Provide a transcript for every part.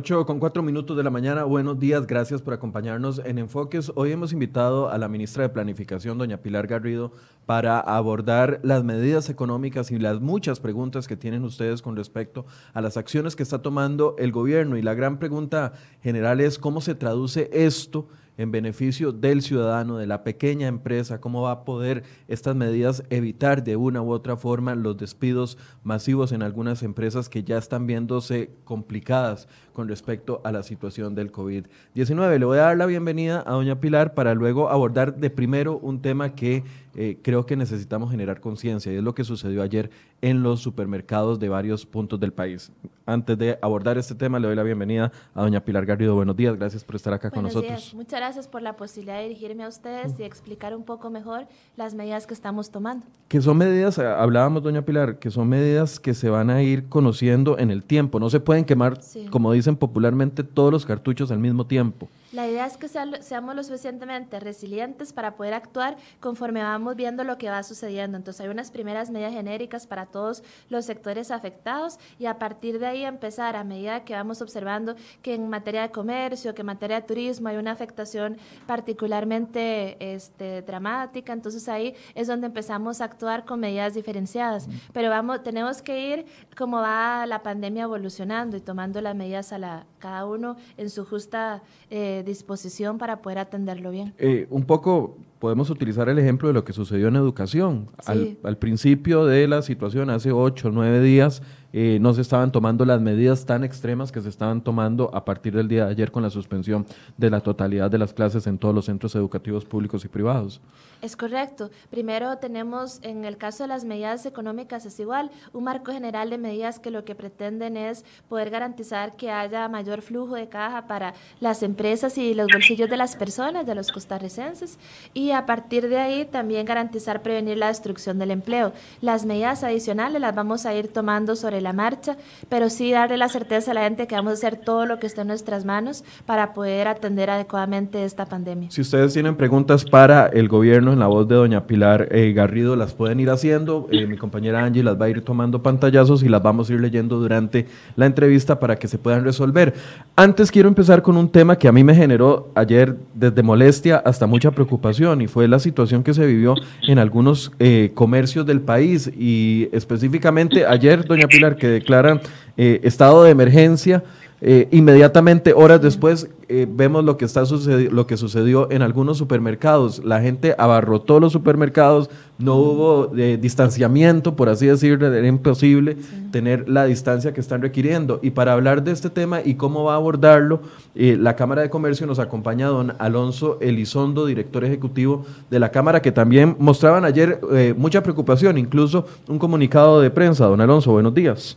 8 con 4 minutos de la mañana. Buenos días, gracias por acompañarnos en Enfoques. Hoy hemos invitado a la ministra de Planificación, doña Pilar Garrido, para abordar las medidas económicas y las muchas preguntas que tienen ustedes con respecto a las acciones que está tomando el gobierno. Y la gran pregunta general es cómo se traduce esto en beneficio del ciudadano, de la pequeña empresa, cómo va a poder estas medidas evitar de una u otra forma los despidos masivos en algunas empresas que ya están viéndose complicadas con respecto a la situación del COVID-19. Le voy a dar la bienvenida a doña Pilar para luego abordar de primero un tema que eh, creo que necesitamos generar conciencia y es lo que sucedió ayer en los supermercados de varios puntos del país. Antes de abordar este tema, le doy la bienvenida a doña Pilar Garrido. Buenos días, gracias por estar acá con nosotros. Muchas gracias por la posibilidad de dirigirme a ustedes y explicar un poco mejor las medidas que estamos tomando. Que son medidas, eh, hablábamos doña Pilar, que son medidas que se van a ir conociendo en el tiempo. No se pueden quemar, como popularmente, todos los cartuchos al mismo tiempo. La idea es que seamos lo suficientemente resilientes para poder actuar conforme vamos viendo lo que va sucediendo. Entonces hay unas primeras medidas genéricas para todos los sectores afectados y a partir de ahí empezar a medida que vamos observando que en materia de comercio, que en materia de turismo hay una afectación particularmente este, dramática. Entonces ahí es donde empezamos a actuar con medidas diferenciadas. Pero vamos, tenemos que ir como va la pandemia evolucionando y tomando las medidas a la, cada uno en su justa... Eh, disposición para poder atenderlo bien. Eh, un poco podemos utilizar el ejemplo de lo que sucedió en educación. Al, al, principio de la situación, hace ocho o nueve días, eh, no se estaban tomando las medidas tan extremas que se estaban tomando a partir del día de ayer con la suspensión de la totalidad de las clases en todos los centros educativos públicos y privados. Es correcto. Primero tenemos, en el caso de las medidas económicas, es igual, un marco general de medidas que lo que pretenden es poder garantizar que haya mayor flujo de caja para las empresas y los bolsillos de las personas, de los costarricenses, y a partir de ahí también garantizar prevenir la destrucción del empleo. Las medidas adicionales las vamos a ir tomando sobre la marcha, pero sí darle la certeza a la gente que vamos a hacer todo lo que esté en nuestras manos para poder atender adecuadamente esta pandemia. Si ustedes tienen preguntas para el gobierno en la voz de doña Pilar eh, Garrido, las pueden ir haciendo. Eh, mi compañera Angie las va a ir tomando pantallazos y las vamos a ir leyendo durante la entrevista para que se puedan resolver. Antes quiero empezar con un tema que a mí me generó ayer desde molestia hasta mucha preocupación y fue la situación que se vivió en algunos eh, comercios del país y específicamente ayer, doña Pilar, que declaran eh, estado de emergencia. Eh, inmediatamente, horas después, eh, vemos lo que, está lo que sucedió en algunos supermercados. La gente abarrotó los supermercados, no hubo distanciamiento, por así decirlo, era imposible tener la distancia que están requiriendo. Y para hablar de este tema y cómo va a abordarlo, la Cámara de Comercio nos acompaña don Alonso Elizondo, director ejecutivo de la Cámara, que también mostraban ayer mucha preocupación, incluso un comunicado de prensa. Don Alonso, buenos días.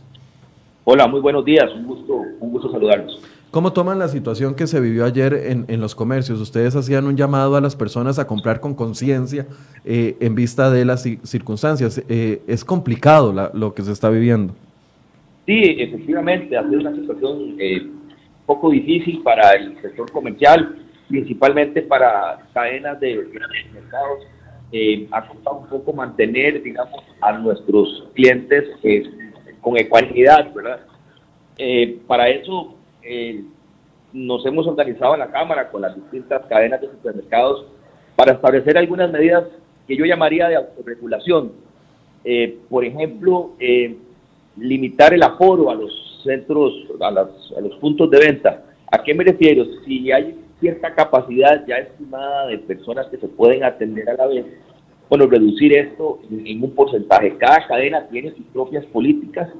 Hola, muy buenos días, un gusto, un gusto saludarlos. ¿Cómo toman la situación que se vivió ayer en, los comercios? Ustedes hacían un llamado a las personas a comprar con conciencia eh, en vista de las circunstancias. Eh, ¿Es complicado lo que se está viviendo? Sí, efectivamente, ha sido una situación eh, poco difícil para el sector comercial, principalmente para cadenas de, mercados. ha costado un poco mantener, digamos, a nuestros clientes con ecuanimidad, ¿verdad? Eh, para eso eh, nos hemos organizado en la Cámara con las distintas cadenas de supermercados para establecer algunas medidas que yo llamaría de autorregulación. Eh, por ejemplo, limitar el aforo a los centros, a, a los puntos de venta. ¿A qué me refiero? Si hay cierta capacidad ya estimada de personas que se pueden atender a la vez, bueno, reducir esto en, un porcentaje. Cada cadena tiene sus propias políticas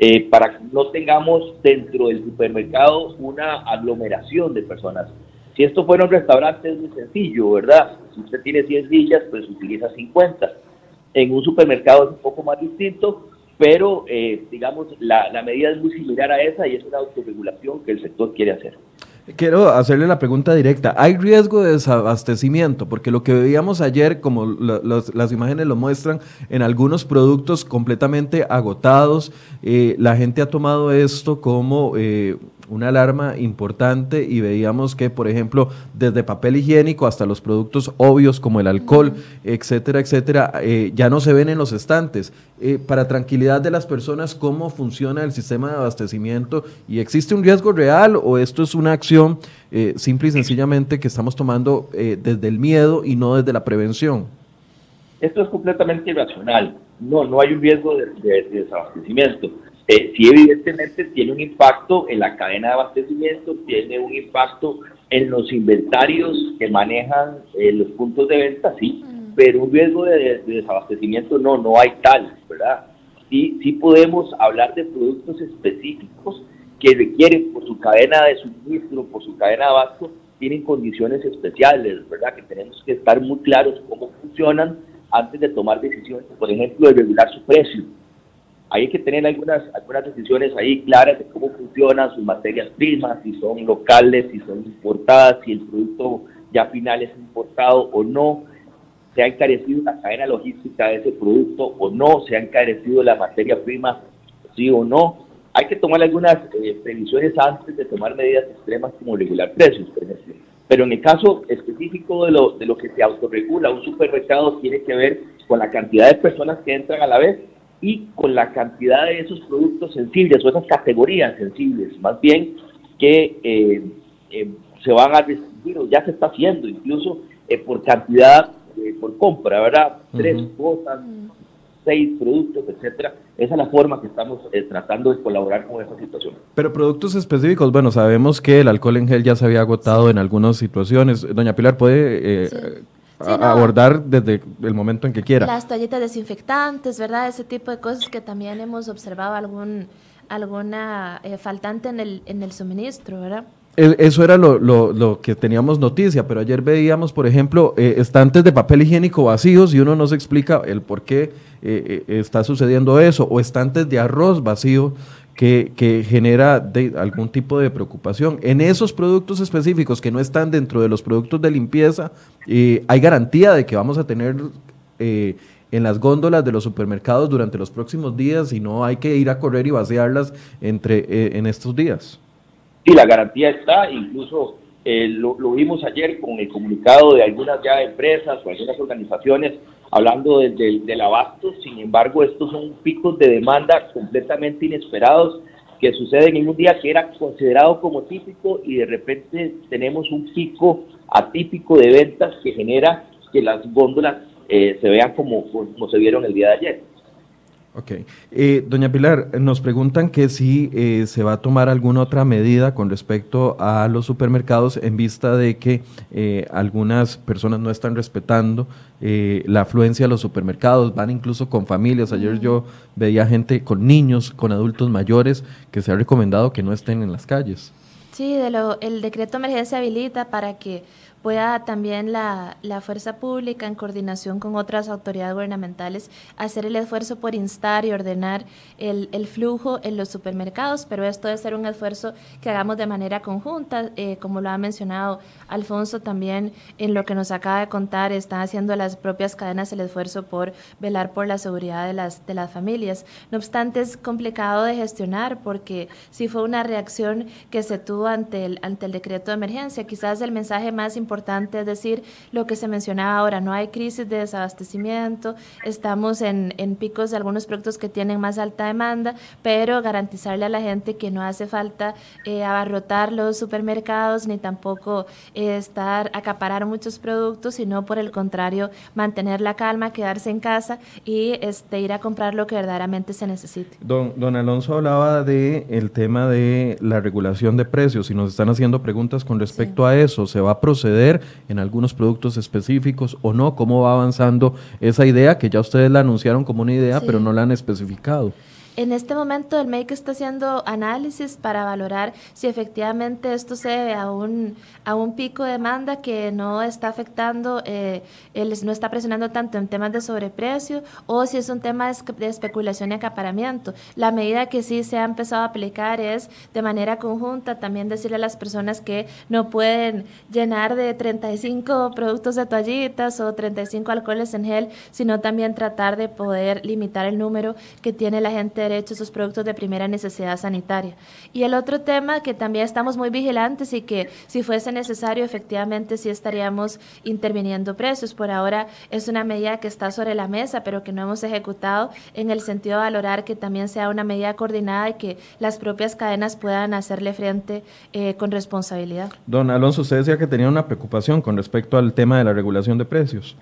eh, para que no tengamos dentro del supermercado una aglomeración de personas. Si esto fuera un restaurante es muy sencillo, ¿verdad? Si usted tiene 100 sillas, pues utiliza 50. En un supermercado es un poco más distinto, pero eh, digamos, la, la medida es muy similar a esa y es una autorregulación que el sector quiere hacer. Quiero hacerle la pregunta directa. ¿Hay riesgo de desabastecimiento? Porque lo que veíamos ayer, como las imágenes lo muestran, en algunos productos completamente agotados, eh, la gente ha tomado esto como, eh, una alarma importante y veíamos que, por ejemplo, desde papel higiénico hasta los productos obvios como el alcohol, etcétera, etcétera, eh, ya no se ven en los estantes. Eh, para tranquilidad de las personas, ¿cómo funciona el sistema de abastecimiento? ¿Y existe un riesgo real o esto es una acción eh, simple y sencillamente que estamos tomando desde el miedo y no desde la prevención? Esto es completamente irracional. No, no hay un riesgo de, desabastecimiento. Eh, sí, evidentemente tiene un impacto en la cadena de abastecimiento, tiene un impacto en los inventarios que manejan eh, los puntos de venta, sí, mm. pero un riesgo de, desabastecimiento no, no hay tal, ¿verdad? Sí, sí podemos hablar de productos específicos que requieren por su cadena de suministro, por su cadena de abasto, tienen condiciones especiales, ¿verdad? Que tenemos que estar muy claros cómo funcionan antes de tomar decisiones, por ejemplo, de regular su precio. Hay que tener algunas, algunas decisiones ahí claras de cómo funcionan sus materias primas, si son locales, si son importadas, si el producto ya final es importado o no, se ha encarecido la cadena logística de ese producto o no, se ha encarecido la materia prima, sí o no. Hay que tomar algunas eh, previsiones antes de tomar medidas extremas como regular precios. Pero en el caso específico de lo, de lo que se autorregula un supermercado tiene que ver con la cantidad de personas que entran a la vez y con la cantidad de esos productos sensibles o esas categorías sensibles, más bien que eh, eh, se van a restringir o ya se está haciendo incluso eh, por cantidad, por compra, ¿verdad? Tres cosas, seis productos, etcétera. Esa es la forma que estamos eh, tratando de colaborar con esta situación. Pero productos específicos, bueno, sabemos que el alcohol en gel ya se había agotado en algunas situaciones. Doña Pilar, ¿puede eh, abordar desde el momento en que quiera? Las toallitas desinfectantes, ¿verdad? Ese tipo de cosas que también hemos observado algún alguna eh, faltante en el, en el suministro, ¿verdad? Eso era lo, lo, que teníamos noticia, pero ayer veíamos, por ejemplo, eh, estantes de papel higiénico vacíos y uno no se explica el por qué eh, eh, está sucediendo eso, o estantes de arroz vacío que, genera de, algún tipo de preocupación. En esos productos específicos que no están dentro de los productos de limpieza, hay garantía de que vamos a tener en las góndolas de los supermercados durante los próximos días y no hay que ir a correr y vaciarlas entre, en estos días. Sí, la garantía está, incluso eh, lo, vimos ayer con el comunicado de algunas ya empresas o algunas organizaciones hablando del abasto, sin embargo estos son picos de demanda completamente inesperados que suceden en un día que era considerado como típico y de repente tenemos un pico atípico de ventas que genera que las góndolas eh, se vean como, como se vieron el día de ayer. Ok. Eh, doña Pilar, nos preguntan que si eh, se va a tomar alguna otra medida con respecto a los supermercados en vista de que eh, algunas personas no están respetando la afluencia a los supermercados, van incluso con familias. Ayer yo veía gente con niños, con adultos mayores, que se ha recomendado que no estén en las calles. Sí, de lo, el decreto de emergencia habilita para que pueda también la, la, fuerza pública, en coordinación con otras autoridades gubernamentales, hacer el esfuerzo por instar y ordenar el, el flujo en los supermercados, pero esto debe ser un esfuerzo que hagamos de manera conjunta, eh, como lo ha mencionado Alfonso también, en lo que nos acaba de contar, están haciendo las propias cadenas el esfuerzo por velar por la seguridad de las, de las familias. No obstante, es complicado de gestionar porque si fue una reacción que se tuvo ante el, ante el decreto de emergencia, quizás el mensaje más importante importante, es decir, lo que se mencionaba ahora, no hay crisis de desabastecimiento, estamos en, en picos de algunos productos que tienen más alta demanda, pero garantizarle a la gente que no hace falta eh, abarrotar los supermercados ni tampoco eh, estar acaparar muchos productos, sino por el contrario, mantener la calma, quedarse en casa y este, ir a comprar lo que verdaderamente se necesite. Don, don Alonso hablaba de el tema de la regulación de precios y nos están haciendo preguntas con respecto a eso. ¿Se va a proceder en algunos productos específicos o no? ¿Cómo va avanzando esa idea que ya ustedes la anunciaron como una idea, pero no la han especificado? En este momento el MEIC está haciendo análisis para valorar si efectivamente esto se debe a un, a un pico de demanda que no está afectando, eh, no está presionando tanto en temas de sobreprecio o si es un tema de especulación y acaparamiento. La medida que sí se ha empezado a aplicar es de manera conjunta también decirle a las personas que no pueden llenar de 35 productos de toallitas o 35 alcoholes en gel, sino también tratar de poder limitar el número que tiene la gente derecho, esos productos de primera necesidad sanitaria. Y el otro tema que también estamos muy vigilantes y que si fuese necesario, efectivamente sí estaríamos interviniendo precios. Por ahora es una medida que está sobre la mesa, pero que no hemos ejecutado en el sentido de valorar que también sea una medida coordinada y que las propias cadenas puedan hacerle frente eh, con responsabilidad. Don Alonso, usted decía que tenía una preocupación con respecto al tema de la regulación de precios.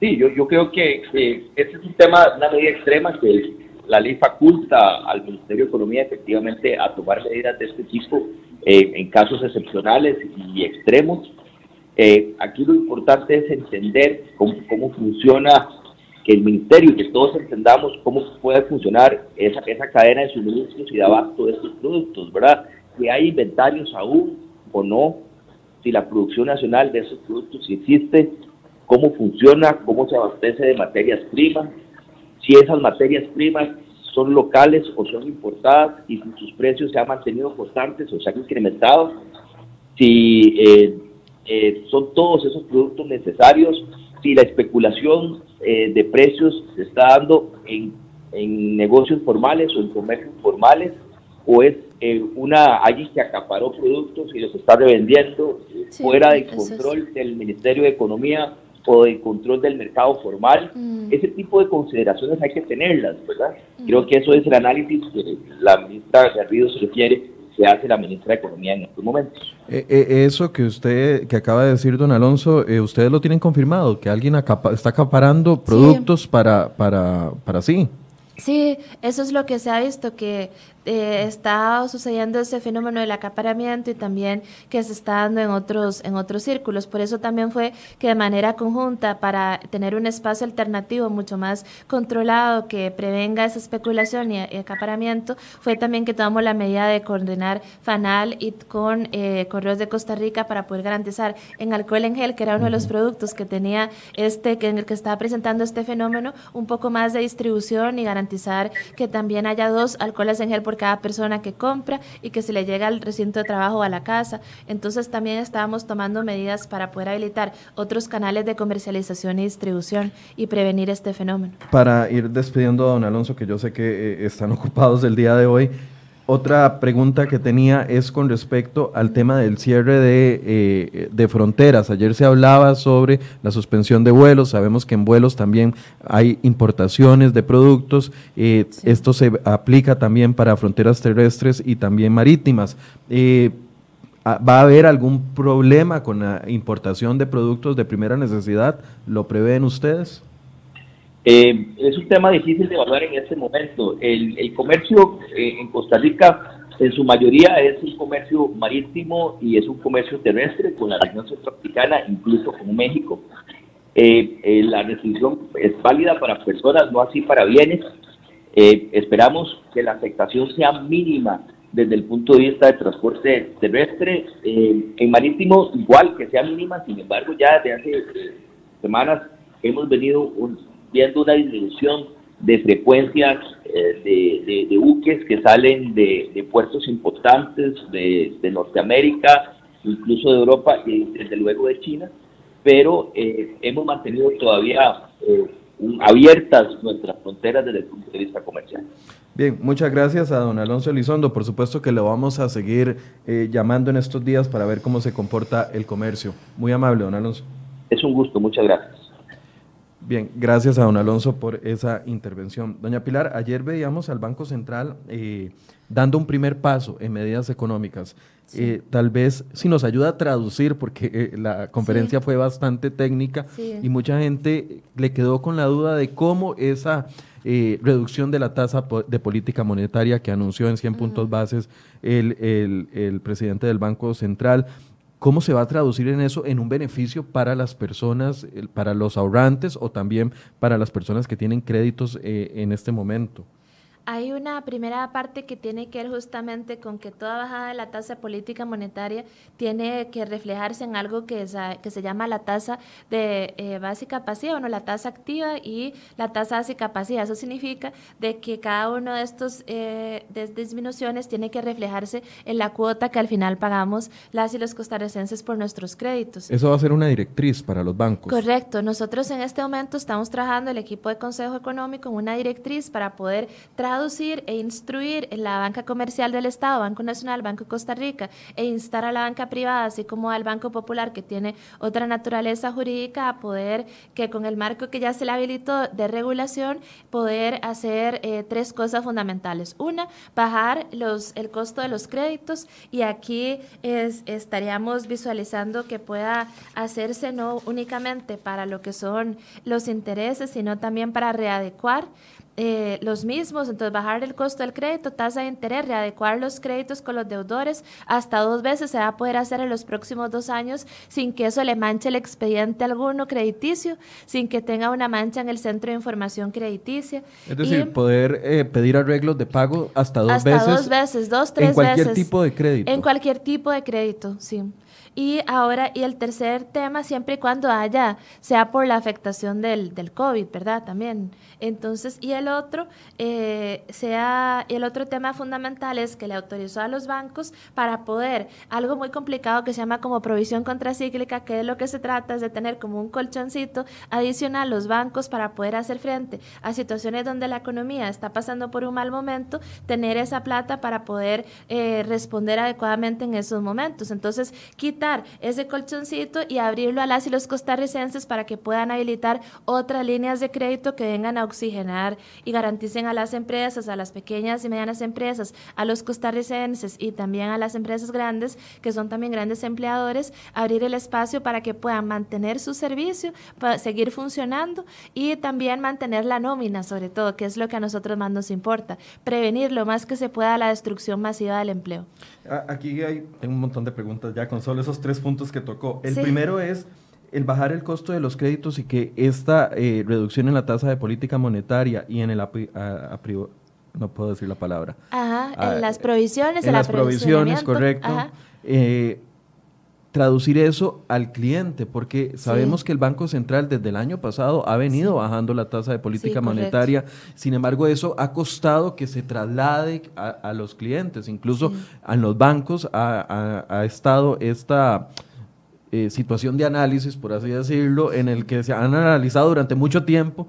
Sí, yo, yo creo que este es un tema, una medida extrema que la ley faculta al Ministerio de Economía efectivamente a tomar medidas de este tipo eh, en casos excepcionales y extremos. Eh, aquí lo importante es entender cómo, funciona, que el Ministerio y que todos entendamos cómo puede funcionar esa, esa cadena de suministros y de abasto de estos productos, ¿verdad? Si hay inventarios aún o no, si la producción nacional de esos productos existe, cómo funciona, cómo se abastece de materias primas, si esas materias primas son locales o son importadas y si sus precios se han mantenido constantes o se han incrementado, si eh, eh, son todos esos productos necesarios, si la especulación eh, de precios se está dando en, en, negocios formales o en comercios formales, o es una alguien que acaparó productos y los está revendiendo fuera del control del Ministerio de Economía o de control del mercado formal. Mm. Ese tipo de consideraciones hay que tenerlas, ¿verdad? Mm. Creo que eso es el análisis que la ministra Garrido se refiere que hace la ministra de Economía en estos momentos. Eh, eh, eso que usted, que acaba de decir, don Alonso, eh, ustedes lo tienen confirmado, que alguien está acaparando productos para, para, para sí. Sí, eso es lo que se ha visto, que eh, está sucediendo ese fenómeno del acaparamiento y también que se está dando en otros, en otros círculos. Por eso también fue que de manera conjunta, para tener un espacio alternativo mucho más controlado que prevenga esa especulación y, acaparamiento, fue también que tomamos la medida de coordinar FANAL y con eh, Correos de Costa Rica para poder garantizar en alcohol en gel, que era uno de los productos que tenía este, que en el que estaba presentando este fenómeno, un poco más de distribución y garantizar que también haya dos alcoholes en gel por cada persona que compra y que se le llega al recinto de trabajo a la casa. Entonces también estábamos tomando medidas para poder habilitar otros canales de comercialización y distribución y prevenir este fenómeno. Para ir despidiendo a don Alonso, que yo sé que eh, están ocupados el día de hoy, otra pregunta que tenía es con respecto al tema del cierre de, eh, de, fronteras. Ayer se hablaba sobre la suspensión de vuelos. Sabemos que en vuelos también hay importaciones de productos. Eh, esto se aplica también para fronteras terrestres y también marítimas. Eh, ¿Va a haber algún problema con la importación de productos de primera necesidad? ¿Lo prevén ustedes? Eh, es un tema difícil de evaluar en este momento. El, comercio eh, en Costa Rica, en su mayoría, es un comercio marítimo y es un comercio terrestre con la región centroamericana, incluso con México. Eh, la restricción es válida para personas, no así para bienes. esperamos que la afectación sea mínima desde el punto de vista de transporte terrestre. en marítimo, igual que sea mínima, sin embargo, ya desde hace semanas hemos venido un, viendo una disminución de frecuencias eh, de, buques que salen de, puertos importantes de, Norteamérica, incluso de Europa y desde luego de China, pero eh, hemos mantenido todavía eh, abiertas nuestras fronteras desde el punto de vista comercial. Bien, muchas gracias a don Alonso Elizondo. Por supuesto que lo vamos a seguir llamando en estos días para ver cómo se comporta el comercio. Muy amable, don Alonso. Es un gusto, muchas gracias. Bien, gracias a don Alonso por esa intervención. Doña Pilar, ayer veíamos al Banco Central eh, dando un primer paso en medidas económicas. Eh, tal vez si nos ayuda a traducir, porque eh, la conferencia fue bastante técnica y mucha gente le quedó con la duda de cómo esa reducción de la tasa de política monetaria que anunció en 100 puntos bases el, el, el presidente del Banco Central ¿Cómo se va a traducir en eso en un beneficio para las personas, para los ahorrantes o también para las personas que tienen créditos eh, en este momento? Hay una primera parte que tiene que ver justamente con que toda bajada de la tasa política monetaria tiene que reflejarse en algo que, que se llama la tasa de eh, básica pasiva, bueno, la tasa activa y la tasa básica pasiva. Eso significa de que cada uno de estos eh, disminuciones tiene que reflejarse en la cuota que al final pagamos las y los costarricenses por nuestros créditos. Eso va a ser una directriz para los bancos. Correcto. Nosotros en este momento estamos trabajando el equipo de Consejo Económico en una directriz para poder trabajar traducir e instruir la banca comercial del Estado, Banco Nacional, Banco Costa Rica, e instar a la banca privada, así como al Banco Popular, que tiene otra naturaleza jurídica, a poder, que con el marco que ya se le habilitó de regulación, poder hacer eh, tres cosas fundamentales. Una, bajar los, el costo de los créditos y aquí es, estaríamos visualizando que pueda hacerse no únicamente para lo que son los intereses, sino también para readecuar eh, los mismos, entonces bajar el costo del crédito, tasa de interés, readecuar los créditos con los deudores, hasta dos veces se va a poder hacer en los próximos dos años sin que eso le manche el expediente alguno crediticio, sin que tenga una mancha en el centro de información crediticia. Es decir, poder eh, pedir arreglos de pago hasta dos veces. Hasta dos veces, dos, tres veces. En cualquier tipo de crédito. En cualquier tipo de crédito, sí. Y ahora, y el tercer tema, siempre y cuando haya, sea por la afectación del, del COVID, ¿verdad? También. Entonces, y el otro, eh, sea, el otro tema fundamental es que le autorizó a los bancos para poder, algo muy complicado que se llama como provisión contracíclica, que es lo que se trata, es de tener como un colchoncito adicional los bancos para poder hacer frente a situaciones donde la economía está pasando por un mal momento, tener esa plata para poder eh, responder adecuadamente en esos momentos. Entonces, quita ese colchoncito y abrirlo a las y los costarricenses para que puedan habilitar otras líneas de crédito que vengan a oxigenar y garanticen a las empresas, a las pequeñas y medianas empresas, a los costarricenses y también a las empresas grandes, que son también grandes empleadores, abrir el espacio para que puedan mantener su servicio, para seguir funcionando y también mantener la nómina, sobre todo, que es lo que a nosotros más nos importa, prevenir lo más que se pueda la destrucción masiva del empleo. Aquí hay un montón de preguntas ya con solo esos tres puntos que tocó. El primero es el bajar el costo de los créditos y que esta eh, reducción en la tasa de política monetaria y en el no puedo decir la palabra. Ajá, en ah, las provisiones, en las provisiones, correcto. Eh, traducir eso al cliente, porque sabemos que el Banco Central desde el año pasado ha venido bajando la tasa de política monetaria, sin embargo eso ha costado que se traslade a, los clientes, incluso en los bancos ha, estado esta... Eh, situación de análisis, por así decirlo, en el que se han analizado durante mucho tiempo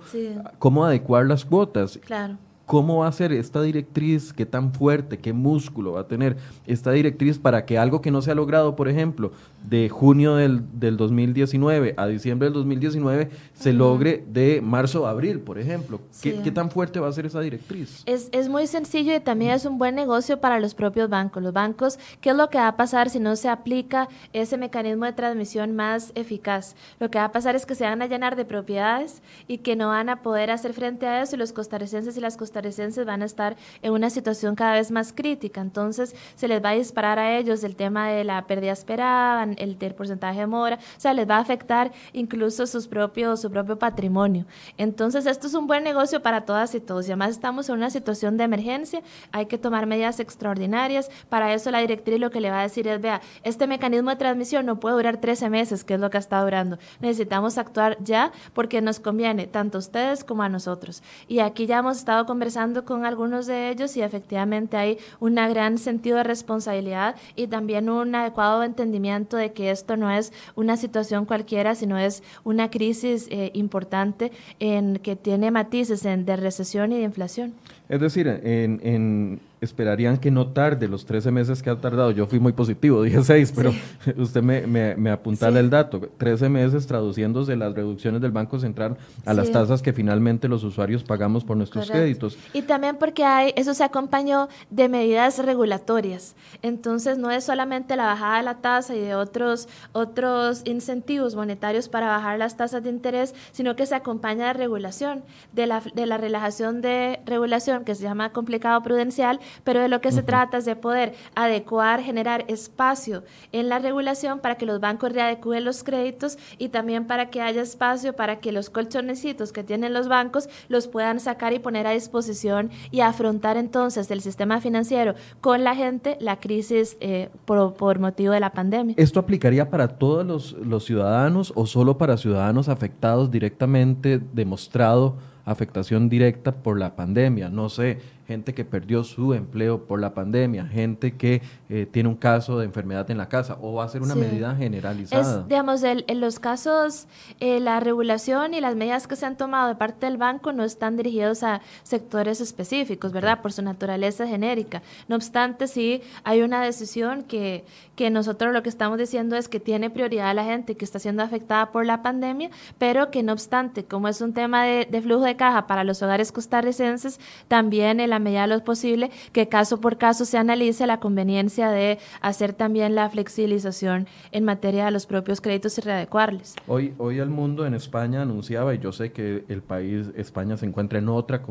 cómo adecuar las cuotas. Claro. ¿Cómo va a ser esta directriz? ¿Qué tan fuerte, qué músculo va a tener esta directriz para que algo que no se ha logrado, por ejemplo, de junio del, del 2019 a diciembre del 2019, se logre de marzo a abril, por ejemplo? ¿Qué, tan fuerte va a ser esa directriz? Es, es muy sencillo y también es un buen negocio para los propios bancos. Los bancos, ¿qué es lo que va a pasar si no se aplica ese mecanismo de transmisión más eficaz? Lo que va a pasar es que se van a llenar de propiedades y que no van a poder hacer frente a eso y los costarricenses y las costarricenses costarricenses van a estar en una situación cada vez más crítica. Entonces, se les va a disparar a ellos el tema de la pérdida esperada, el del porcentaje de mora, o sea, les va a afectar incluso sus propios, su propio patrimonio. Entonces, esto es un buen negocio para todas y todos. Y además estamos en una situación de emergencia, hay que tomar medidas extraordinarias. Para eso la directriz lo que le va a decir es, vea, este mecanismo de transmisión no puede durar 13 meses, que es lo que estado durando. Necesitamos actuar ya porque nos conviene tanto a ustedes como a nosotros. Y aquí ya hemos estado conversando conversando con algunos de ellos y efectivamente hay un gran sentido de responsabilidad y también un adecuado entendimiento de que esto no es una situación cualquiera, sino es una crisis eh, importante en que tiene matices en, de recesión y de inflación. Es decir, en, esperarían que no tarde los 13 meses que ha tardado. Yo fui muy positivo, dije 6, pero usted me, me, me apuntala el dato. 13 meses traduciéndose las reducciones del Banco Central a las tasas que finalmente los usuarios pagamos por nuestros créditos. Y también porque hay, eso se acompañó de medidas regulatorias. Entonces, no es solamente la bajada de la tasa y de otros, otros incentivos monetarios para bajar las tasas de interés, sino que se acompaña de regulación, de la, de la relajación de regulación que se llama complicado prudencial, pero de lo que se trata es de poder adecuar, generar espacio en la regulación para que los bancos readecúen los créditos y también para que haya espacio para que los colchonecitos que tienen los bancos los puedan sacar y poner a disposición y afrontar entonces el sistema financiero con la gente la crisis eh, por, por, motivo de la pandemia. ¿Esto aplicaría para todos los, los ciudadanos o solo para ciudadanos afectados directamente, demostrado? Afectación directa por la pandemia. No sé, gente que perdió su empleo por la pandemia, gente que eh, tiene un caso de enfermedad en la casa, o va a ser una medida generalizada? Es, digamos, en los casos, eh, la regulación y las medidas que se han tomado de parte del banco no están dirigidos a sectores específicos, ¿verdad? Por su naturaleza genérica. No obstante, sí hay una decisión que, que nosotros lo que estamos diciendo es que tiene prioridad a la gente que está siendo afectada por la pandemia, pero que no obstante, como es un tema de, de flujo de caja para los hogares costarricenses, también en la medida de lo posible que caso por caso se analice la conveniencia de hacer también la flexibilización en materia de los propios créditos y readecuarles. Hoy, hoy el mundo en España anunciaba, y yo sé que el país, España se encuentra en otra,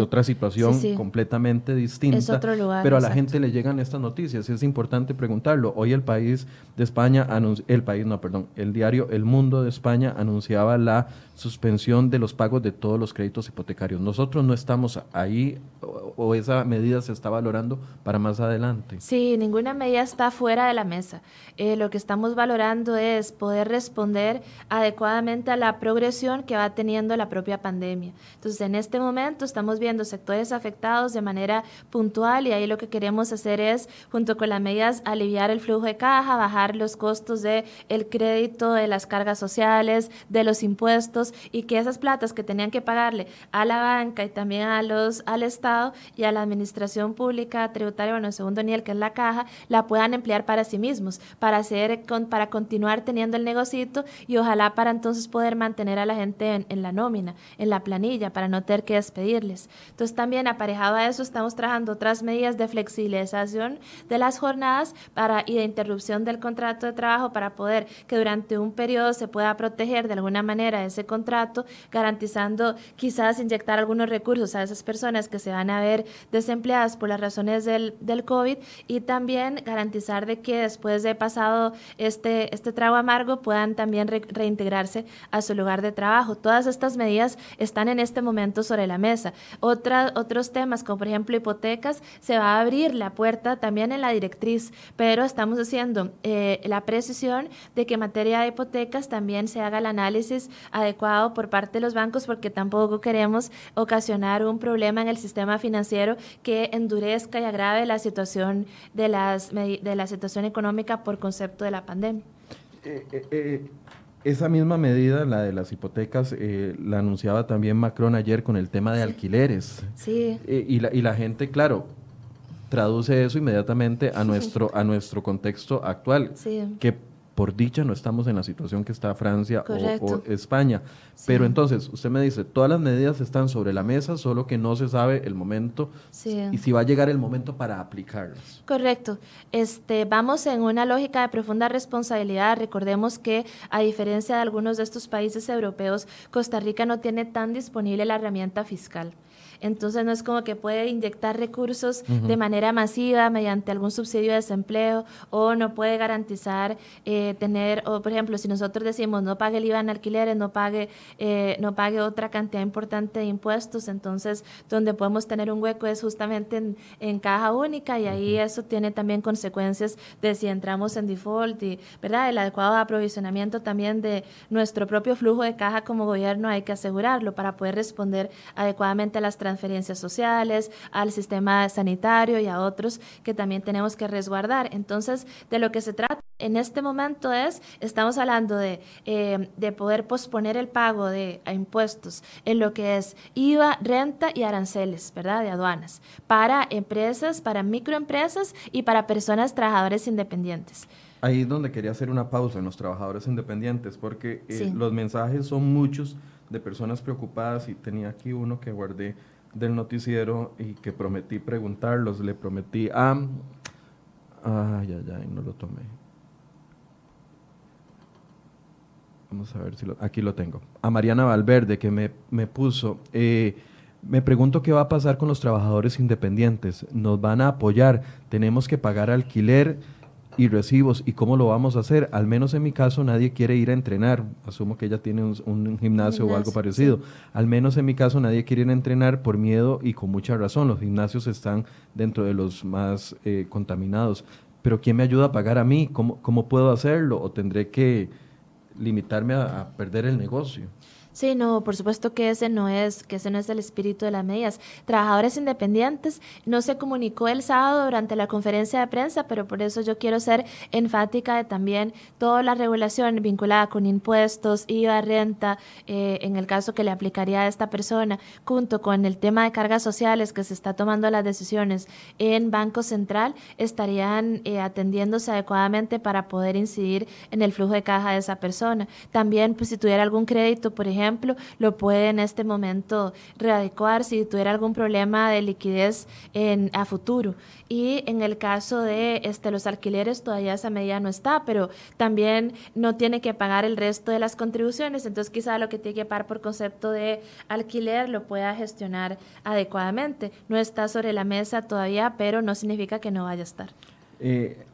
otra situación completamente distinta, es otro lugar, pero a la gente le llegan estas noticias, es importante preguntarlo. Hoy el país de España, el país, no, perdón, el diario El Mundo de España anunciaba la suspensión de los pagos de todos los créditos hipotecarios. Nosotros no estamos ahí o, esa medida se está valorando para más adelante. Sí, ninguna medida está fuera de la mesa. Eh, lo que estamos valorando es poder responder adecuadamente a la progresión que va teniendo la propia pandemia. Entonces, en este momento estamos viendo sectores afectados de manera puntual y ahí lo que queremos hacer es, junto con las medidas, aliviar el flujo de caja, bajar los costos del el crédito, de las cargas sociales, de los impuestos y que esas platas que tenían que pagarle a la banca y también a los, al Estado y a la administración pública tributaria, bueno, en segundo nivel, que es la caja, la puedan emplear para sí mismos, para, hacer, para continuar teniendo el negocito y ojalá para entonces poder mantener a la gente en, la nómina, en la planilla, para no tener que despedirles. Entonces también aparejado a eso estamos trabajando otras medidas de flexibilización de las jornadas para, y de interrupción del contrato de trabajo para poder que durante un periodo se pueda proteger de alguna manera ese contrato, garantizando quizás inyectar algunos recursos a esas personas que se van a ver desempleadas por las razones del, del COVID y también garantizar de que después de pasado este, este trago amargo puedan también reintegrarse a su lugar de trabajo. Todas estas medidas están en este momento sobre la mesa. Otra, otros temas, como por ejemplo hipotecas, se va a abrir la puerta también en la directriz, pero estamos haciendo eh, la precisión de que en materia de hipotecas también se haga el análisis adecuado por parte de los bancos porque tampoco queremos ocasionar un problema en el sistema financiero que endurezca y agrave la situación de, las, de la situación económica por concepto de la pandemia. Eh, eh, eh, esa misma medida, la de las hipotecas, la anunciaba también Macron ayer con el tema de alquileres. Sí. y, la, y la gente, claro, traduce eso inmediatamente a nuestro, a nuestro contexto actual. Sí. Que por dicha no estamos en la situación que está Francia o, España. Pero entonces, usted me dice, todas las medidas están sobre la mesa, solo que no se sabe el momento y si va a llegar el momento para aplicarlas. Correcto. Este, vamos en una lógica de profunda responsabilidad. Recordemos que, a diferencia de algunos de estos países europeos, Costa Rica no tiene tan disponible la herramienta fiscal. Entonces no es como que puede inyectar recursos de manera masiva mediante algún subsidio de desempleo o no puede garantizar eh, tener, o por ejemplo, si nosotros decimos no pague el IVA en alquileres, no pague, eh, no pague otra cantidad importante de impuestos, entonces donde podemos tener un hueco es justamente en, caja única y ahí eso tiene también consecuencias de si entramos en default y, ¿verdad? El adecuado aprovisionamiento también de nuestro propio flujo de caja como gobierno hay que asegurarlo para poder responder adecuadamente a las transferencias sociales, al sistema sanitario y a otros que también tenemos que resguardar. Entonces, de lo que se trata en este momento es, estamos hablando de, eh, de poder posponer el pago de impuestos en lo que es IVA, renta y aranceles, ¿verdad? De aduanas, para empresas, para microempresas y para personas trabajadores independientes. Ahí es donde quería hacer una pausa en los trabajadores independientes, porque eh, los mensajes son muchos de personas preocupadas y tenía aquí uno que guardé del noticiero y que prometí preguntarlos, le prometí a... Ay, ay, ay, no lo tomé. Vamos a ver si lo... Aquí lo tengo. A Mariana Valverde, que me, me puso... Eh, me pregunto qué va a pasar con los trabajadores independientes. ¿Nos van a apoyar? ¿Tenemos que pagar alquiler? Y recibos. ¿Y cómo lo vamos a hacer? Al menos en mi caso nadie quiere ir a entrenar. Asumo que ella tiene un, gimnasio, o algo parecido. Al menos en mi caso nadie quiere ir a entrenar por miedo y con mucha razón. Los gimnasios están dentro de los más eh, contaminados. Pero ¿quién me ayuda a pagar a mí? ¿Cómo, cómo puedo hacerlo? ¿O tendré que limitarme a perder el negocio? Sí, no, por supuesto que ese no es, que ese no es el espíritu de las medidas. Trabajadores independientes no se comunicó el sábado durante la conferencia de prensa, pero por eso yo quiero ser enfática de también toda la regulación vinculada con impuestos, IVA, renta, eh, en el caso que le aplicaría a esta persona, junto con el tema de cargas sociales que se está tomando las decisiones en Banco Central, estarían eh, atendiéndose adecuadamente para poder incidir en el flujo de caja de esa persona. También, pues si tuviera algún crédito, por ejemplo, lo puede en este momento readecuar si tuviera algún problema de liquidez en, a futuro. Y en el caso de este, los alquileres, todavía esa medida no está, pero también no tiene que pagar el resto de las contribuciones. Entonces, quizá lo que tiene que pagar por concepto de alquiler lo pueda gestionar adecuadamente. No está sobre la mesa todavía, pero no significa que no vaya a estar. Eh,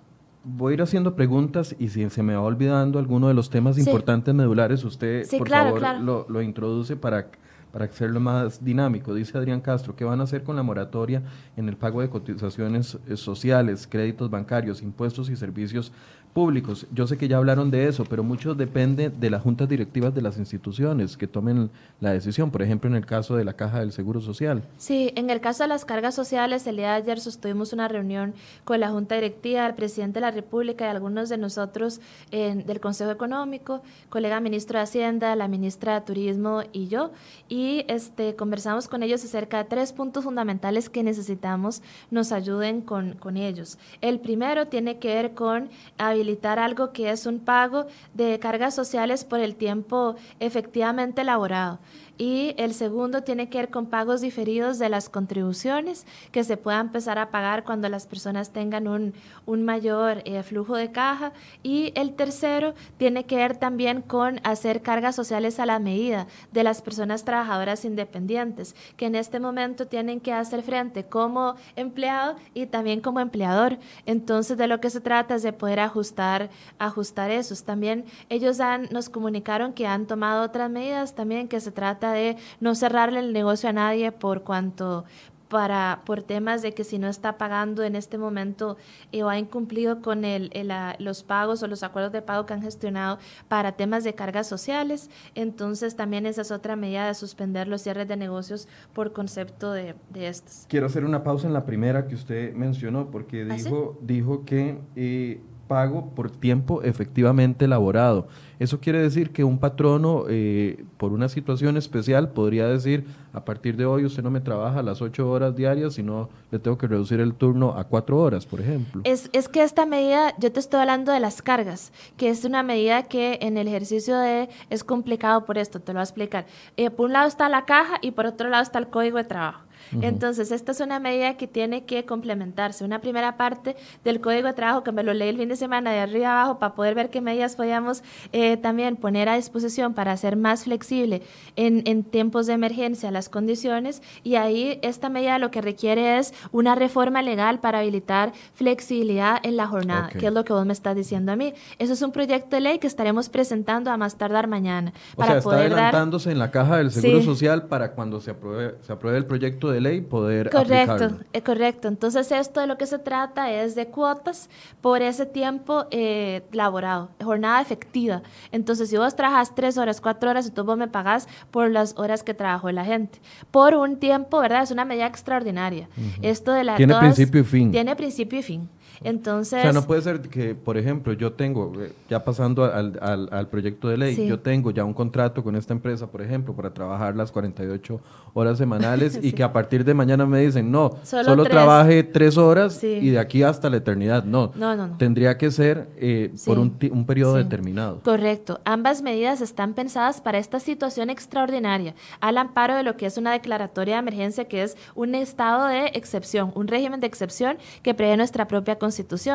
Voy a ir haciendo preguntas y si se me va olvidando alguno de los temas importantes medulares, usted por favor Lo, lo, introduce para, para hacerlo más dinámico. Dice Adrián Castro, ¿qué van a hacer con la moratoria en el pago de cotizaciones eh, sociales, créditos bancarios, impuestos y servicios públicos. Yo sé que ya hablaron de eso, pero mucho depende de las juntas directivas de las instituciones que tomen la decisión, por ejemplo, en el caso de la Caja del Seguro Social. Sí, en el caso de las cargas sociales, el día de ayer sostuvimos una reunión con la junta directiva, el presidente de la República y algunos de nosotros del Consejo Económico, colega ministro de Hacienda, la ministra de Turismo y yo, y este, conversamos con ellos acerca de tres puntos fundamentales que necesitamos nos ayuden con, con ellos. El primero tiene que ver con habilitar algo que es un pago de cargas sociales por el tiempo efectivamente elaborado y el segundo tiene que ver con pagos diferidos de las contribuciones que se pueda empezar a pagar cuando las personas tengan un, un mayor eh, flujo de caja y el tercero tiene que ver también con hacer cargas sociales a la medida de las personas trabajadoras independientes que en este momento tienen que hacer frente como empleado y también como empleador. Entonces de lo que se trata es de poder ajustar, ajustar esos. También ellos han, nos comunicaron que han tomado otras medidas también que se trata de no cerrarle el negocio a nadie por cuanto para por temas de que si no está pagando en este momento eh, o ha incumplido con el, los pagos o los acuerdos de pago que han gestionado para temas de cargas sociales, entonces también esa es otra medida de suspender los cierres de negocios por concepto de, de estos. Quiero hacer una pausa en la primera que usted mencionó porque ¿Ah, dijo, dijo que eh, pago por tiempo efectivamente elaborado. Eso quiere decir que un patrono, eh, por una situación especial, podría decir, a partir de hoy usted no me trabaja las ocho horas diarias, sino le tengo que reducir el turno a cuatro horas, por ejemplo. Es, es que esta medida, yo te estoy hablando de las cargas, que es una medida que en el ejercicio de es complicado por esto, te lo voy a explicar. Eh, por un lado está la caja y por otro lado está el código de trabajo. Entonces, esta es una medida que tiene que complementarse. Una primera parte del Código de Trabajo que me lo leí el fin de semana de arriba abajo para poder ver qué medidas podíamos eh, también poner a disposición para hacer más flexible en, en, tiempos de emergencia las condiciones. Y ahí esta medida lo que requiere es una reforma legal para habilitar flexibilidad en la jornada, que es lo que vos me estás diciendo a mí. Eso es un proyecto de ley que estaremos presentando a más tardar mañana. O sea, está adelantándose en la caja del Seguro Social para cuando se apruebe, se apruebe el proyecto de ley poder correcto eh, correcto. Entonces esto de lo que se trata es de cuotas por ese tiempo eh, laborado jornada efectiva. Entonces si vos trabajas tres horas cuatro horas y tú vos me pagás por las horas que trabajó la gente. Por un tiempo verdad es una medida extraordinaria. Esto de la tiene principio y fin. tiene principio y fin entonces... O sea, no puede ser que, por ejemplo, yo tengo, eh, ya pasando al, al, proyecto de ley, yo tengo ya un contrato con esta empresa, por ejemplo, para trabajar las 48 horas semanales y que a partir de mañana me dicen, no, solo, trabaje tres horas y de aquí hasta la eternidad. No, no, no, tendría que ser eh, por un, un periodo determinado. Correcto. Ambas medidas están pensadas para esta situación extraordinaria, al amparo de lo que es una declaratoria de emergencia, que es un estado de excepción, un régimen de excepción que prevé nuestra propia Constitución.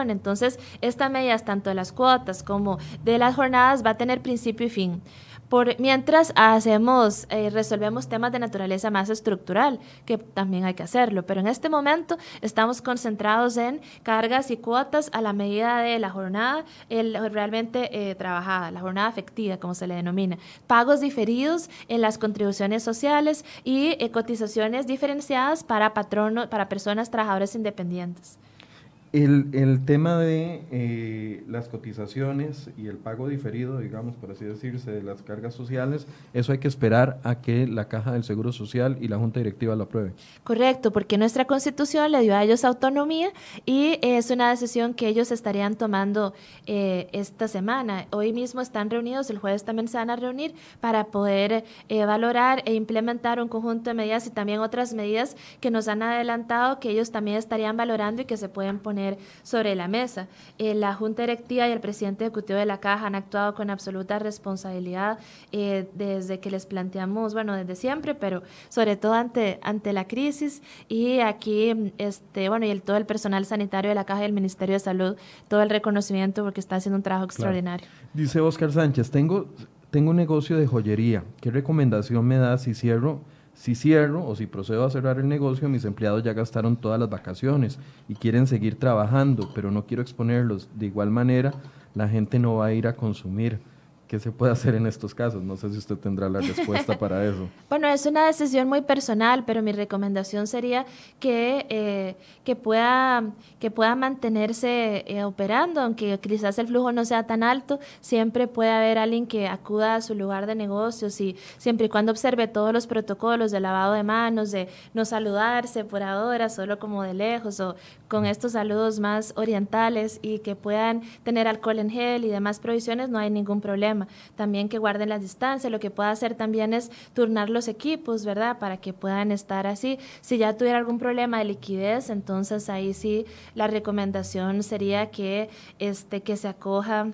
Entonces, esta medida, tanto de las cuotas como de las jornadas, va a tener principio y fin. Por, mientras hacemos, eh, resolvemos temas de naturaleza más estructural, que también hay que hacerlo, pero en este momento estamos concentrados en cargas y cuotas a la medida de la jornada realmente eh, trabajada, la jornada efectiva, como se le denomina, pagos diferidos en las contribuciones sociales y eh, cotizaciones diferenciadas para patronos, para personas trabajadoras independientes. El, el tema de eh, las cotizaciones y el pago diferido, digamos, por así decirse, de las cargas sociales, eso hay que esperar a que la Caja del Seguro Social y la Junta Directiva lo aprueben. Correcto, porque nuestra constitución le dio a ellos autonomía y es una decisión que ellos estarían tomando eh, esta semana. Hoy mismo están reunidos, el jueves también se van a reunir para poder eh, valorar e implementar un conjunto de medidas y también otras medidas que nos han adelantado que ellos también estarían valorando y que se pueden poner sobre la mesa. Eh, la Junta Directiva y el presidente ejecutivo de la Caja han actuado con absoluta responsabilidad eh, desde que les planteamos, bueno, desde siempre, pero sobre todo ante, ante la crisis y aquí, este, bueno, y el, todo el personal sanitario de la Caja y el Ministerio de Salud, todo el reconocimiento porque está haciendo un trabajo extraordinario. Dice Oscar Sánchez, tengo, tengo un negocio de joyería. ¿Qué recomendación me da si cierro? Si cierro o si procedo a cerrar el negocio, mis empleados ya gastaron todas las vacaciones y quieren seguir trabajando, pero no quiero exponerlos. De igual manera, la gente no va a ir a consumir. ¿Qué se puede hacer en estos casos? No sé si usted tendrá la respuesta para eso. Bueno, es una decisión muy personal, pero mi recomendación sería que, eh, que, pueda, que pueda mantenerse eh, operando, aunque quizás el flujo no sea tan alto, siempre puede haber alguien que acuda a su lugar de negocios y siempre y cuando observe todos los protocolos de lavado de manos, de no saludarse por ahora, solo como de lejos o con estos saludos más orientales y que puedan tener alcohol en gel y demás provisiones, no hay ningún problema. También que guarden las distancias. Lo que pueda hacer también es turnar los equipos, ¿verdad? Para que puedan estar así. Si ya tuviera algún problema de liquidez, entonces ahí sí la recomendación sería que, este, que se acoja